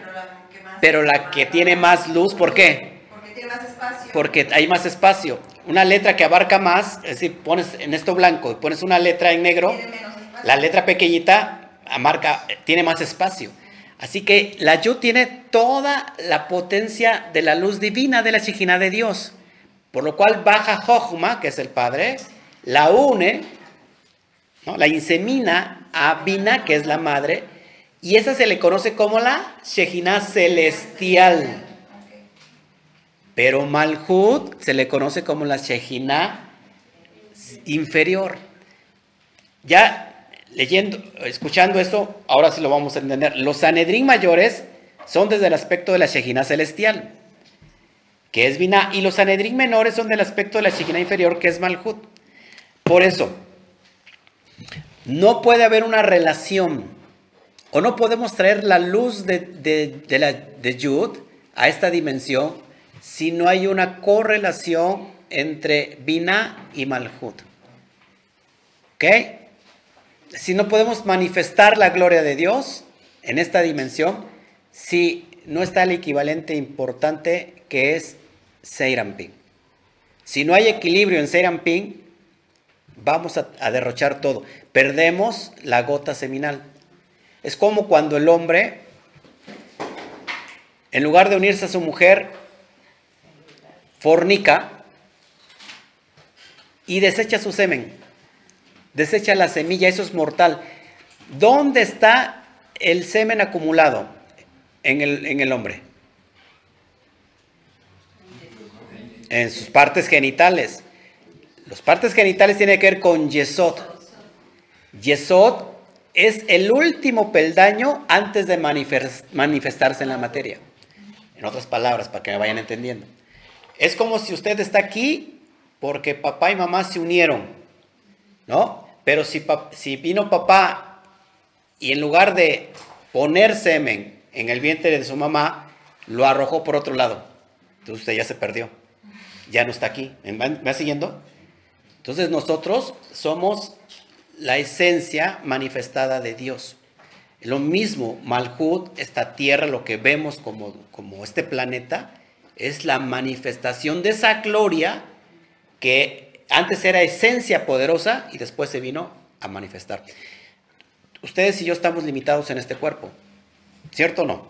pero la que tiene más luz, ¿por qué? Porque tiene más espacio. Porque hay más espacio. Una letra que abarca más, es decir, pones en esto blanco y pones una letra en negro, la letra pequeñita marca, tiene más espacio. Así que la Yud tiene toda la potencia de la luz divina de la Shijina de Dios. Por lo cual baja Jochma, que es el Padre, la une, ¿no? la insemina a Bina, que es la Madre, y esa se le conoce como la Shejina celestial. Pero Malhut se le conoce como la Shejina inferior. Ya leyendo, escuchando eso, ahora sí lo vamos a entender. Los Sanedrín mayores son desde el aspecto de la Shejina celestial, que es Binah, y los Sanedrín menores son del aspecto de la Shejina inferior, que es Malhut. Por eso, no puede haber una relación, o no podemos traer la luz de, de, de Yud a esta dimensión si no hay una correlación entre Binah y Malhut. ¿Ok? si no podemos manifestar la gloria de Dios en esta dimensión, si no está el equivalente importante que es Seiramping. Si no hay equilibrio en Seiramping, vamos a derrochar todo. Perdemos la gota seminal. Es como cuando el hombre, en lugar de unirse a su mujer, fornica y desecha su semen desecha la semilla, eso es mortal. ¿Dónde está el semen acumulado en el, en el hombre? En sus partes genitales. Los partes genitales tienen que ver con Yesod. Yesod es el último peldaño antes de manifestarse en la materia. En otras palabras, para que me vayan entendiendo. Es como si usted está aquí porque papá y mamá se unieron, ¿no? Pero si, si vino papá y en lugar de poner semen en el vientre de su mamá, lo arrojó por otro lado. Entonces usted ya se perdió. Ya no está aquí. ¿Me va siguiendo? Entonces nosotros somos la esencia manifestada de Dios. Lo mismo, Malhut, esta tierra, lo que vemos como, como este planeta, es la manifestación de esa gloria que antes era esencia poderosa y después se vino a manifestar. Ustedes y yo estamos limitados en este cuerpo, ¿cierto o no?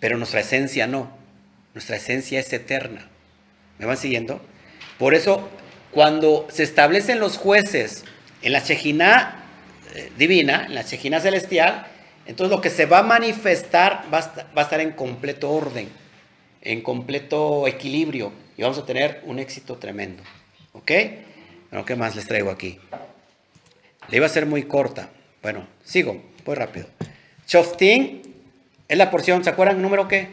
Pero nuestra esencia no. Nuestra esencia es eterna. ¿Me van siguiendo? Por eso, cuando se establecen los jueces en la Chejina eh, divina, en la Chejina celestial, entonces lo que se va a manifestar va a estar en completo orden, en completo equilibrio y vamos a tener un éxito tremendo. ¿Ok? Bueno, ¿qué más les traigo aquí? Le iba a ser muy corta. Bueno, sigo, muy rápido. Choftin es la porción, ¿se acuerdan? ¿Número qué?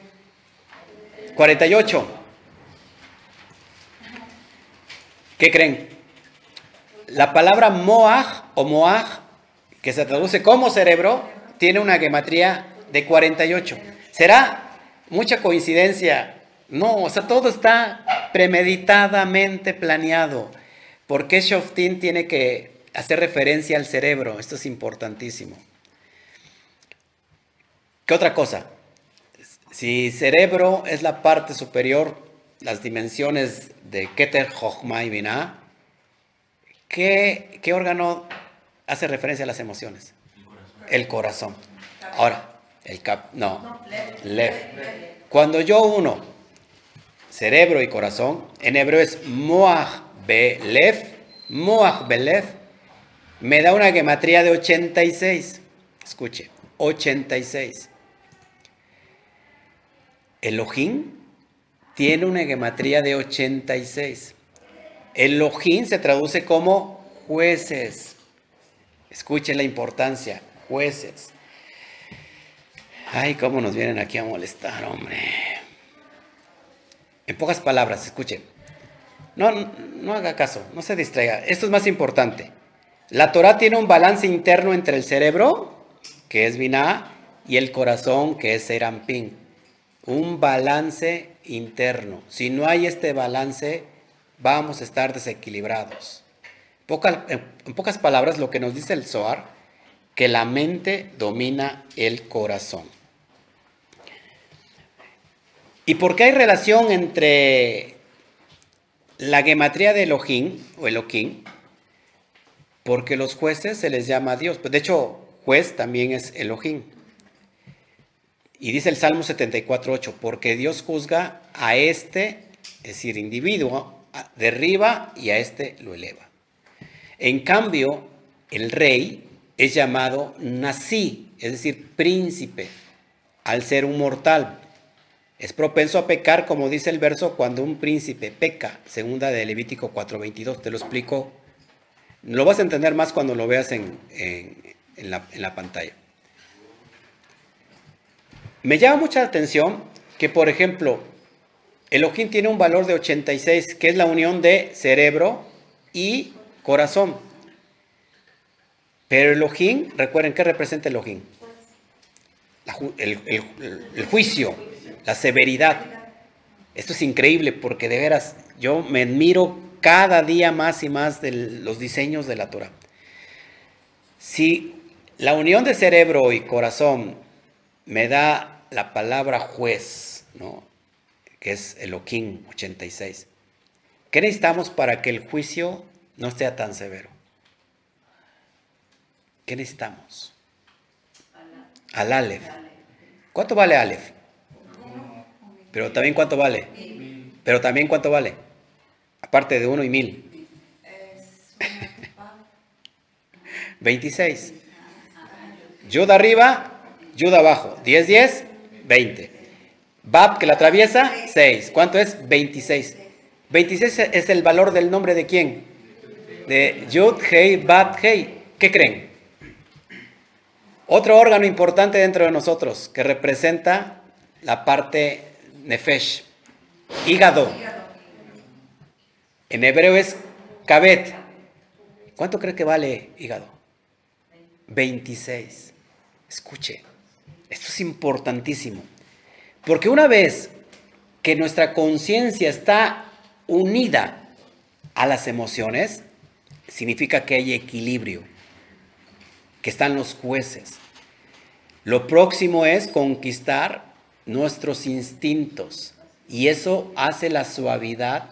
48. ¿Qué creen? La palabra moaj o moaj, que se traduce como cerebro, tiene una gematría de 48. ¿Será mucha coincidencia No, o sea, todo está premeditadamente planeado. Porque Shoftin tiene que hacer referencia al cerebro. Esto es importantísimo. ¿Qué otra cosa? Si cerebro es la parte superior, las dimensiones de Keter, Jochma y Binah, ¿qué, ¿qué, órgano hace referencia a las emociones? El corazón. Ahora, el cap, no, lev. Cuando yo uno cerebro y corazón, en hebreo es moach belev, moach belev, me da una gematría de 86. Escuche, 86. Elohim tiene una gematría de 86. Elohim se traduce como jueces. Escuchen la importancia, jueces. Ay, cómo nos vienen aquí a molestar, hombre. En pocas palabras, escuchen. No, no, haga caso, no se distraiga. Esto es más importante. La Torah tiene un balance interno entre el cerebro, que es Binah, y el corazón, que es Serampín un balance interno. Si no hay este balance, vamos a estar desequilibrados. en pocas palabras, lo que nos dice el Zohar, que la mente domina el corazón. ¿Y por qué hay relación entre la gematría de Elohim o Elohim? Porque los jueces se les llama Dios. De hecho, juez también es Elohim. Y dice el Salmo 74.8, porque Dios juzga a este, es decir, individuo, derriba y a este lo eleva. En cambio, el rey es llamado nací, es decir, príncipe, al ser un mortal. Es propenso a pecar, como dice el verso, cuando un príncipe peca, segunda de Levítico 4.22. Te lo explico. Lo vas a entender más cuando lo veas en, la, en la pantalla. Me llama mucha atención que, por ejemplo, el ojín tiene un valor de 86, que es la unión de cerebro y corazón. Pero el ojín, recuerden, ¿qué representa el el, el, juicio, la severidad. Esto es increíble porque de veras yo me admiro cada día más y más de los diseños de la Torah. Si la unión de cerebro y corazón me da la palabra juez, ¿no? Que es Elohim 86. ¿Qué necesitamos para que el juicio no sea tan severo? ¿Qué necesitamos? Al Aleph. ¿Cuánto vale Aleph? Pero también cuánto vale. Pero también cuánto vale. Aparte de uno y mil. 26. Yud arriba, Yud abajo. 10, 10. 20. Bab que la atraviesa, 6. ¿Cuánto es? 26. 26 es el valor del nombre de quién? De Yud, Hei, Bab, Hei. ¿Qué creen? Otro órgano importante dentro de nosotros que representa la parte Nefesh, hígado. En hebreo es Kabet. ¿Cuánto cree que vale hígado? 26. Escuche. Esto es importantísimo. Porque una vez que nuestra conciencia está unida a las emociones, significa que hay equilibrio, que están los jueces. Lo próximo es conquistar nuestros instintos y eso hace la suavidad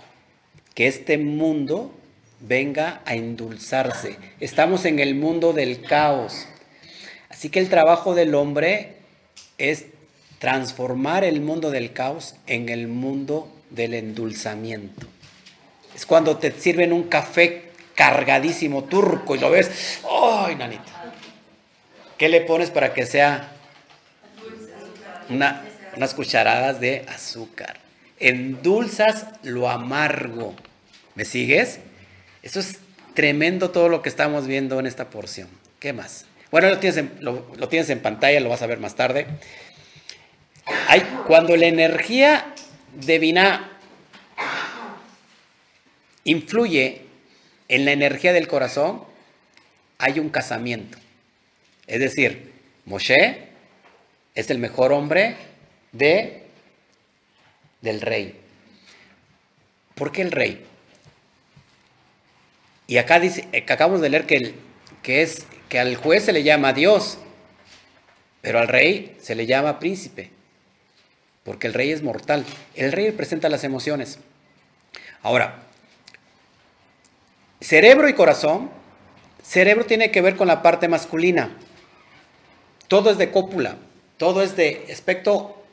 que este mundo venga a endulzarse. Estamos en el mundo del caos. Así que el trabajo del hombre es transformar el mundo del caos en el mundo del endulzamiento. Es cuando te sirven un café cargadísimo turco y lo ves, ¡ay, nanita! ¿Qué le pones para que sea una, unas cucharadas de azúcar? Endulzas lo amargo. ¿Me sigues? Eso es tremendo todo lo que estamos viendo en esta porción. ¿Qué más? Bueno, lo tienes, en, lo, tienes en pantalla, lo vas a ver más tarde. Cuando la energía de influye en la energía del corazón, hay un casamiento. Es decir, Moshe es el mejor hombre de del rey. ¿Por qué el rey? Y acá dice, acabamos de leer que, que, es, que al juez se le llama Dios, pero al rey se le llama príncipe, porque el rey es mortal. El rey representa las emociones. Ahora, cerebro y corazón, cerebro tiene que ver con la parte masculina. Todo es de cópula, todo es de aspecto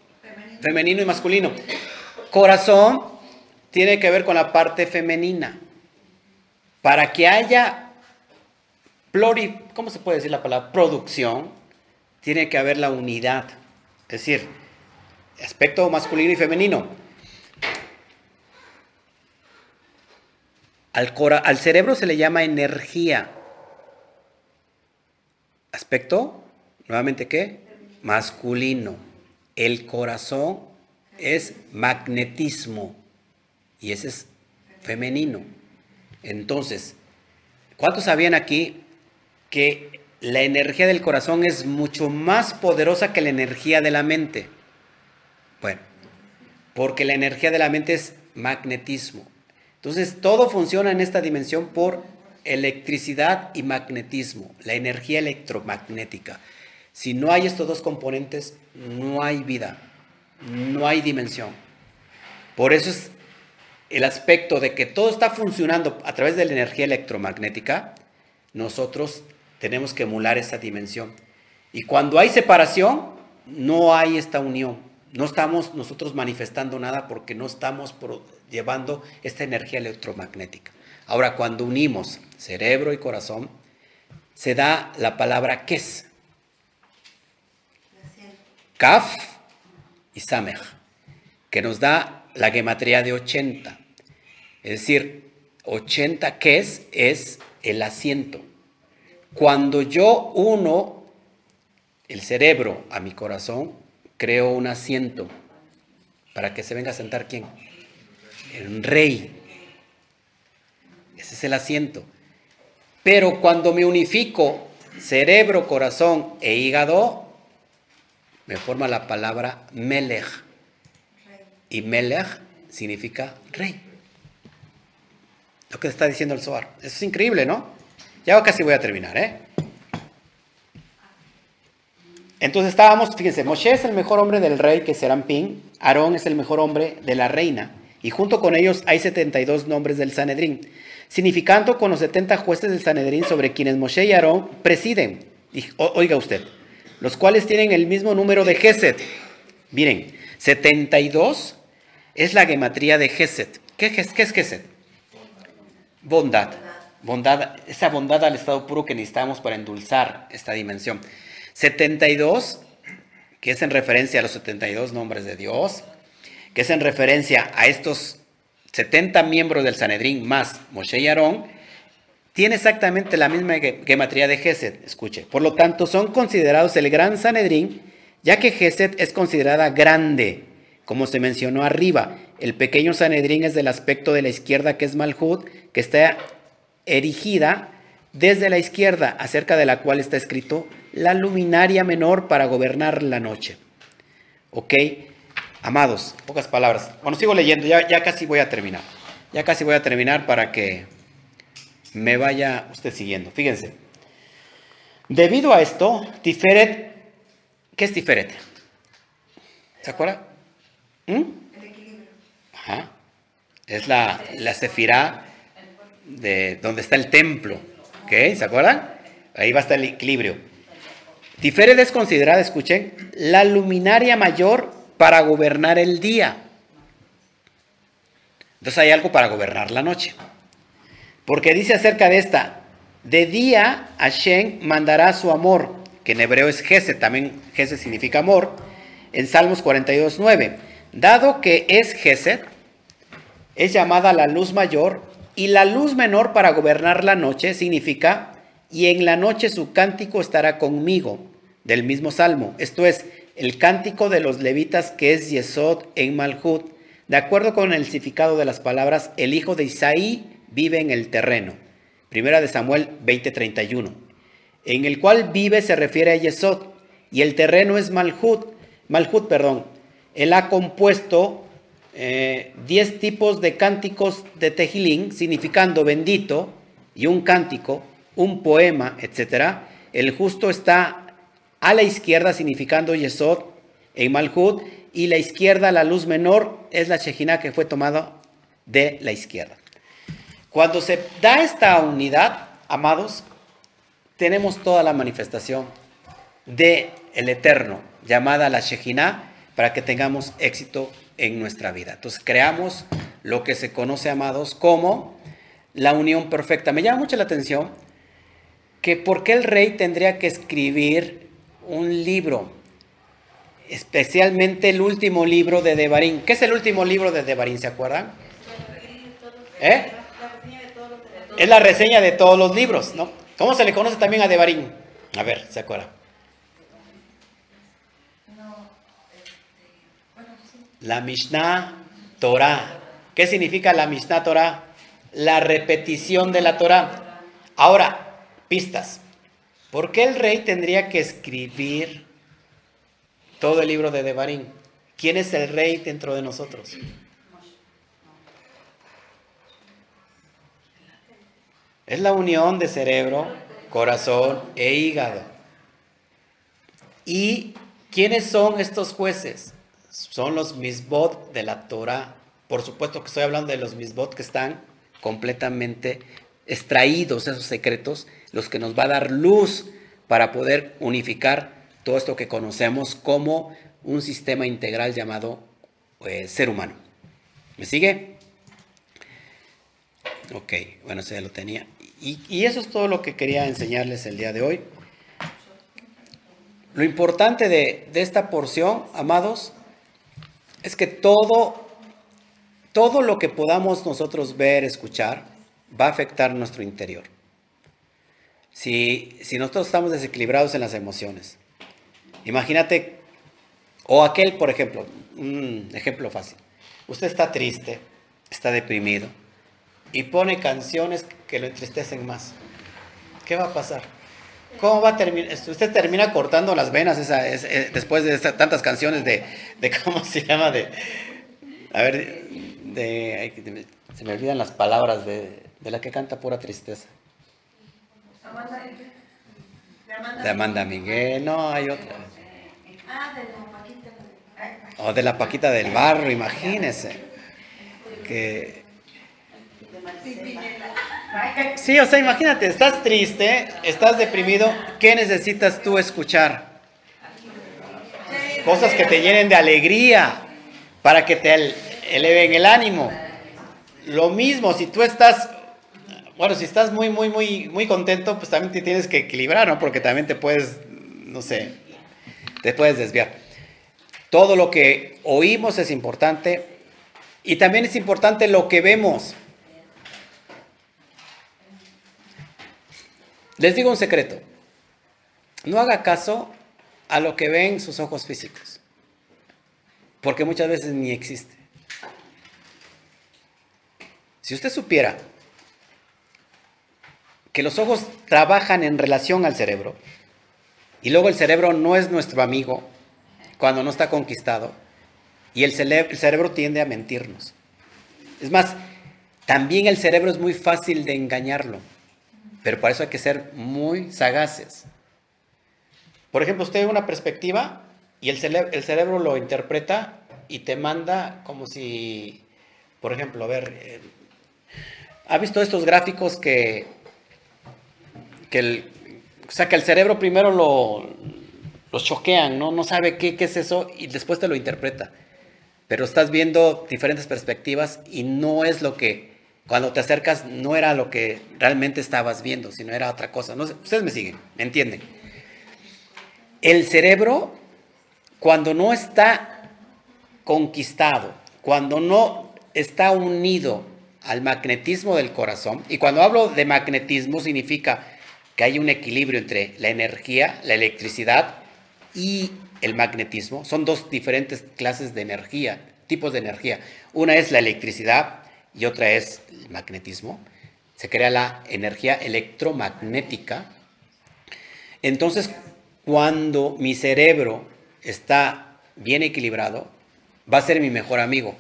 femenino y masculino. Corazón tiene que ver con la parte femenina. Para que haya pluri, ¿cómo se puede decir la palabra? Producción, tiene que haber la unidad. Es decir, aspecto masculino y femenino. Al, cerebro se le llama energía. Aspecto, nuevamente, ¿qué? Masculino. El corazón es magnetismo y ese es femenino. Entonces, ¿cuántos sabían aquí que la energía del corazón es mucho más poderosa que la energía de la mente? Bueno, porque la energía de la mente es magnetismo. Entonces, todo funciona en esta dimensión por electricidad y magnetismo, la energía electromagnética. Si no hay estos dos componentes, no hay vida, no hay dimensión. Por eso es el aspecto de que todo está funcionando a través de la energía electromagnética, nosotros tenemos que emular esa dimensión. Y cuando hay separación, no hay esta unión. No estamos nosotros manifestando nada porque no estamos llevando esta energía electromagnética. Ahora, cuando unimos cerebro y corazón, se da la palabra kes. Kaf y Samech, que nos da la gematría de 80. Es decir, 80 kes es el asiento. Cuando yo uno el cerebro a mi corazón, creo un asiento para que se venga a sentar quién? El rey. Ese es el asiento. Pero cuando me unifico cerebro, corazón e hígado, me forma la palabra Melech. Y Melech significa rey. Lo que está diciendo el Zohar. Eso es increíble, ¿no? Ya casi voy a terminar, ¿eh? Entonces estábamos, fíjense, Moshe es el mejor hombre del rey que serán Pin, Aarón es el mejor hombre de la reina, y junto con ellos hay 72 nombres del Sanedrín, significando con los 70 jueces del Sanedrín sobre quienes Moshe y Aarón presiden. oiga usted, los cuales tienen el mismo número de Geset. Miren, 72 es la gematría de Geset. ¿Qué, qué es Geset? Bondad. Bondad, esa bondad al estado puro que necesitamos para endulzar esta dimensión. 72, que es en referencia a los 72 nombres de Dios, que es en referencia a estos 70 miembros del Sanedrín más Moshe y Aarón, tiene exactamente la misma gematría de Geset, escuche. Por lo tanto, son considerados el gran Sanedrín, ya que Geset es considerada grande, como se mencionó arriba. El pequeño Sanedrín es del aspecto de la izquierda, que es Malhut, que está erigida desde la izquierda, acerca de la cual está escrito la luminaria menor para gobernar la noche. ¿Ok? Amados, pocas palabras. Bueno, sigo leyendo, ya, casi voy a terminar. Ya casi voy a terminar para que me vaya usted siguiendo. Fíjense. Debido a esto, Tiferet, ¿qué es Tiferet? ¿Se acuerda? ¿Mm? Ajá. Es la, la de donde está el templo. ¿Ok? ¿Se acuerdan? Ahí va a estar el equilibrio. Tiferet es considerada, escuchen, la luminaria mayor para gobernar el día. Entonces hay algo para gobernar la noche. Porque dice acerca de esta, de día Hashem mandará su amor, que en hebreo es Gesed, también Gesed significa amor, en Salmos 42, 9. Dado que es Gesed, es llamada la luz mayor, y la luz menor para gobernar la noche significa y en la noche su cántico estará conmigo, del mismo salmo. Esto es el cántico de los levitas que es Yesod en Malhut, de acuerdo con el significado de las palabras, el hijo de Isaí vive en el terreno. Primera de Samuel 20:31. En el cual vive se refiere a Yesod, y el terreno es Malhut, Malhut, perdón. Él ha compuesto eh, 10 tipos de cánticos de Tejilín, significando bendito, y un cántico, un poema, etc. El justo está a la izquierda, significando Yesod en Malhud, y la izquierda, la luz menor, es la Shejina que fue tomada de la izquierda. Cuando se da esta unidad, amados, tenemos toda la manifestación de el Eterno, llamada la Shejina, para que tengamos éxito en nuestra vida. Entonces, creamos lo que se conoce, amados, como la unión perfecta. Me llama mucho la atención que por qué el rey tendría que escribir un libro, especialmente el último libro de Devarín. ¿Qué es el último libro de Devarín? ¿Se acuerdan? ¿Eh? Es la reseña de todos los libros, ¿no? ¿Cómo se le conoce también a Devarín? A ver, ¿se acuerda? La Mishnah Torah. ¿Qué significa la Mishnah Torah? La repetición de la Torah. Ahora, pistas. ¿Por qué el rey tendría que escribir todo el libro de Devarim? ¿Quién es el rey dentro de nosotros? Es la unión de cerebro, corazón e hígado. ¿Y quiénes son estos jueces? Son los misbot de la Torah. Por supuesto que estoy hablando de los misbot que están completamente extraídos, esos secretos, los que nos va a dar luz para poder unificar todo esto que conocemos como un sistema integral llamado eh, ser humano. ¿Me sigue? Ok, bueno, eso ya lo tenía. Y, eso es todo lo que quería enseñarles el día de hoy. Lo importante de, de esta porción, amados, es que todo, todo lo que podamos nosotros ver, escuchar, va a afectar nuestro interior. Si, si nosotros estamos desequilibrados en las emociones, imagínate, o aquel, por ejemplo, un ejemplo fácil. Usted está triste, está deprimido, y pone canciones que lo entristecen más. ¿Qué va a pasar? ¿Cómo va a terminar? Usted termina cortando las venas eh, después de tantas canciones de, [laughs] ¿cómo se llama? De, a ver, de, se me olvidan las palabras de, la que canta pura tristeza. De Amanda Miguel, no, hay otra. Ah, de la Paquita. O de la Paquita del Barro, imagínese. Que Sí, o sea, imagínate, estás triste, estás deprimido, ¿qué necesitas tú escuchar? Cosas que te llenen de alegría, para que te eleven el ánimo. Lo mismo, si tú estás, bueno, si estás muy, muy, muy, muy contento, pues también te tienes que equilibrar, ¿no? Porque también te puedes, no sé, te puedes desviar. Todo lo que oímos es importante y también es importante lo que vemos. Les digo un secreto. No haga caso a lo que ven sus ojos físicos. Porque muchas veces ni existe. Si usted supiera que los ojos trabajan en relación al cerebro, y luego el cerebro no es nuestro amigo cuando no está conquistado, y el, cerebro tiende a mentirnos. Es más, también el cerebro es muy fácil de engañarlo. Pero para eso hay que ser muy sagaces. Por ejemplo, usted ve una perspectiva y el, cerebro, lo interpreta y te manda como si, por ejemplo, a ver, eh, ¿ha visto estos gráficos que, que el, o sea, que el cerebro primero lo, lo choquean, ¿no? No sabe qué, qué es eso y después te lo interpreta. Pero estás viendo diferentes perspectivas y no es lo que cuando te acercas no era lo que realmente estabas viendo, sino era otra cosa. No ustedes me siguen, me entienden. El cerebro, cuando no está conquistado, cuando no está unido al magnetismo del corazón, y cuando hablo de magnetismo significa que hay un equilibrio entre la energía, la electricidad y el magnetismo. Son dos diferentes clases de energía, tipos de energía. Una es la electricidad y otra es el magnetismo, se crea la energía electromagnética. Entonces, cuando mi cerebro está bien equilibrado, va a ser mi mejor amigo.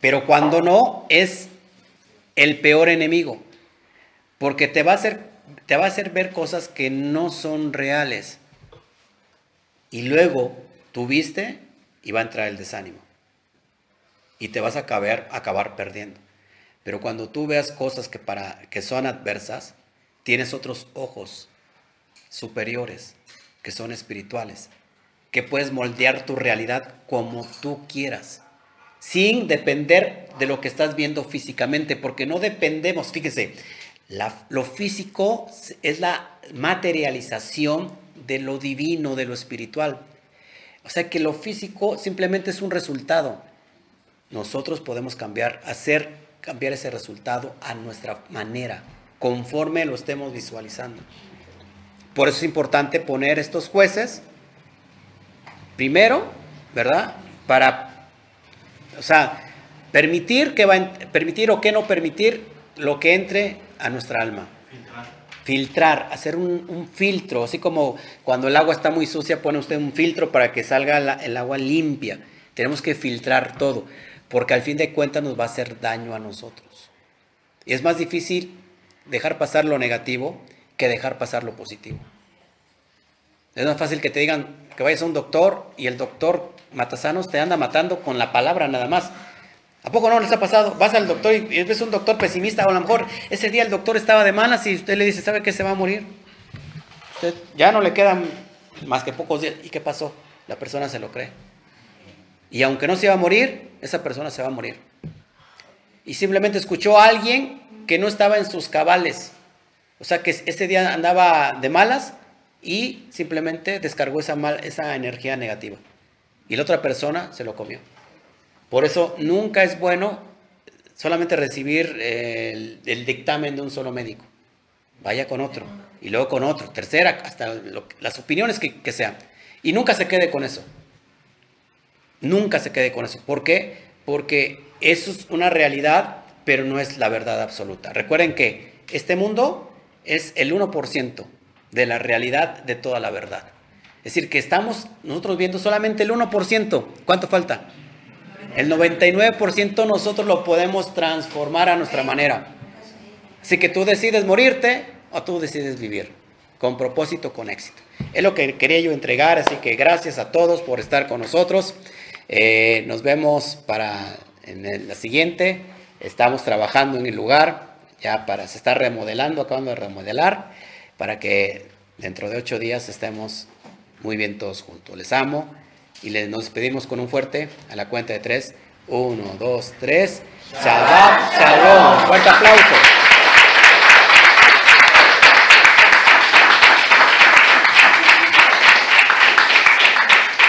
Pero cuando no, es el peor enemigo. Porque te va a hacer, te va a ver cosas que no son reales. Y luego tuviste y va a entrar el desánimo. Y te vas a acabar, acabar perdiendo. Pero cuando tú veas cosas que, para, que son adversas, tienes otros ojos superiores, que son espirituales, que puedes moldear tu realidad como tú quieras, sin depender de lo que estás viendo físicamente, porque no dependemos, fíjese, lo físico es la materialización de lo divino, de lo espiritual. O sea que lo físico simplemente es un resultado. Nosotros podemos cambiar, hacer cambiar ese resultado a nuestra manera, conforme lo estemos visualizando. Por eso es importante poner estos jueces primero, ¿verdad? Para, o sea, permitir que va permitir o que no permitir lo que entre a nuestra alma. Filtrar. Filtrar, hacer un, filtro, así como cuando el agua está muy sucia, pone usted un filtro para que salga el agua limpia. Tenemos que filtrar todo porque al fin de cuentas nos va a hacer daño a nosotros. Y es más difícil dejar pasar lo negativo que dejar pasar lo positivo. Es más fácil que te digan que vayas a un doctor y el doctor matasanos te anda matando con la palabra nada más. ¿A poco no les ha pasado? Vas al doctor y ves un doctor pesimista o a lo mejor ese día el doctor estaba de malas y usted le dice, ¿sabe que se va a morir? Usted ya no le quedan más que pocos días. ¿Y qué pasó? La persona se lo cree. Y aunque no se va a morir, esa persona se va a morir. Y simplemente escuchó a alguien que no estaba en sus cabales. O sea que ese día andaba de malas y simplemente descargó esa, energía negativa. Y la otra persona se lo comió. Por eso nunca es bueno solamente recibir el, dictamen de un solo médico. Vaya con otro. Y luego con otro. Tercera, hasta las opiniones que, que sean. Y nunca se quede con eso. Nunca se quede con eso. ¿Por qué? Porque eso es una realidad, pero no es la verdad absoluta. Recuerden que este mundo es el 1% de la realidad de toda la verdad. Es decir, que estamos nosotros viendo solamente el 1%. ¿Cuánto falta? El 99% nosotros lo podemos transformar a nuestra manera. Así que tú decides morirte o tú decides vivir con propósito, con éxito. Es lo que quería yo entregar, así que gracias a todos por estar con nosotros. Eh, nos vemos para en la siguiente. Estamos trabajando en el lugar, ya para, se está remodelando, acabando de remodelar, para que dentro de ocho días estemos muy bien todos juntos. Les amo y les, nos despedimos con un fuerte a la cuenta de tres. Uno, dos, tres. Shabbat Shalom. Fuerte aplauso.